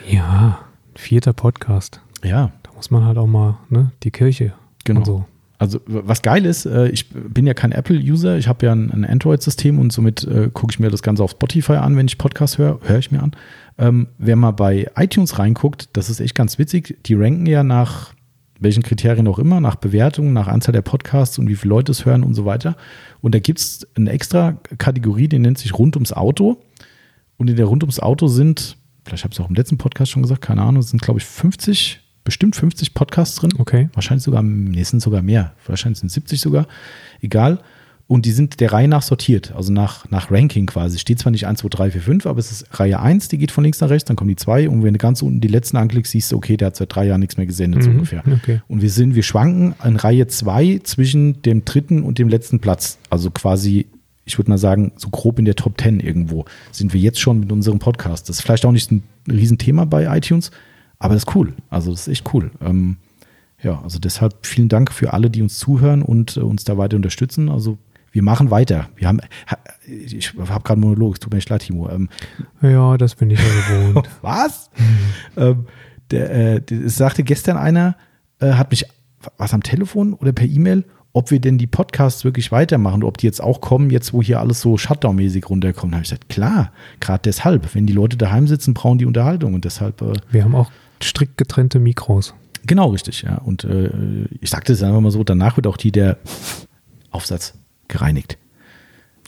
Ja, vierter Podcast. Ja. Da muss man halt auch mal, ne, die Kirche. Genau. So. Also was geil ist, äh, ich bin ja kein Apple-User, ich habe ja ein, Android-System und somit äh, gucke ich mir das Ganze auf Spotify an, wenn ich Podcast höre, höre ich mir an. Ähm, wer mal bei iTunes reinguckt, das ist echt ganz witzig, die ranken ja nach welchen Kriterien auch immer, nach Bewertung, nach Anzahl der Podcasts und wie viele Leute es hören und so weiter. Und da gibt es eine extra Kategorie, die nennt sich Rund ums Auto. Und in der Rund ums Auto sind, vielleicht habe ich es auch im letzten Podcast schon gesagt, keine Ahnung, sind glaube ich 50, bestimmt 50 Podcasts drin. Okay. Wahrscheinlich sogar, nee, sind sogar mehr. Wahrscheinlich sind 70 sogar. Egal. Und die sind der Reihe nach sortiert, also nach, nach Ranking quasi. Steht zwar nicht 1, 2, 3, 4, 5, aber es ist Reihe 1, die geht von links nach rechts, dann kommen die 2 und wenn du ganz unten die letzten anklickst, siehst du, okay, der hat seit drei Jahren nichts mehr gesendet, mhm, so ungefähr. Okay. Und wir sind, wir schwanken in Reihe 2 zwischen dem dritten und dem letzten Platz. Also quasi, ich würde mal sagen, so grob in der Top 10 irgendwo sind wir jetzt schon mit unserem Podcast. Das ist vielleicht auch nicht ein Riesenthema bei iTunes, aber das ist cool. Also das ist echt cool. Ähm, ja, also deshalb vielen Dank für alle, die uns zuhören und äh, uns da weiter unterstützen. Also wir machen weiter. Wir haben, ich habe gerade Monolog, es tut mir echt leid, Timo. Ähm, ja, das bin ich ja gewohnt. Was? ähm, der, äh, der, sagte gestern einer, äh, hat mich was am Telefon oder per E-Mail, ob wir denn die Podcasts wirklich weitermachen, ob die jetzt auch kommen, jetzt wo hier alles so Shutdown-mäßig runterkommt. Da habe ich gesagt, klar, gerade deshalb. Wenn die Leute daheim sitzen, brauchen die Unterhaltung und deshalb. Äh, wir haben auch strikt getrennte Mikros. Genau, richtig, ja. Und äh, ich sagte es einfach mal so, danach wird auch die der Aufsatz gereinigt.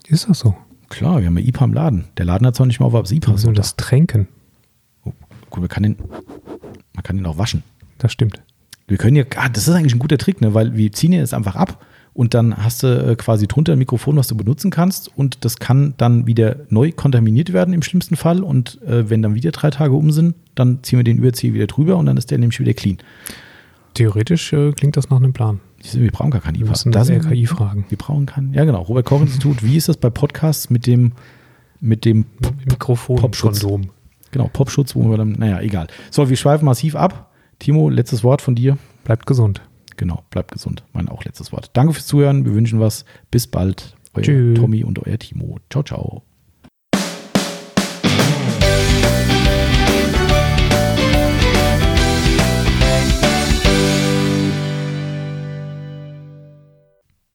Ist das so? Klar, wir haben ja IPA im Laden. Der Laden hat zwar nicht mal auf, ob es IPA ist. Also das Tränken. Oh, gut, man kann, den, man kann den auch waschen. Das stimmt. Wir können ja, ah, das ist eigentlich ein guter Trick, ne? weil wir ziehen ja jetzt einfach ab und dann hast du äh, quasi drunter ein Mikrofon, was du benutzen kannst und das kann dann wieder neu kontaminiert werden im schlimmsten Fall und äh, wenn dann wieder drei Tage um sind, dann ziehen wir den Überzieher wieder drüber und dann ist der nämlich wieder clean. Theoretisch äh, klingt das nach einem Plan. Wir brauchen gar keinen IPA. Wir müssen das RKI fragen. Wir brauchen keinen. Ja, genau. Robert Koch Institut. Wie ist das bei Podcasts mit dem, mit dem Mikrofon Popschutz? Genau, Popschutz, wo wir dann, naja, egal. So, wir schweifen massiv ab. Timo, letztes Wort von dir. Bleibt gesund. Genau, bleibt gesund. Mein auch letztes Wort. Danke fürs Zuhören. Wir wünschen was. Bis bald. Euer Tschüss. Tommy und euer Timo. Ciao, ciao.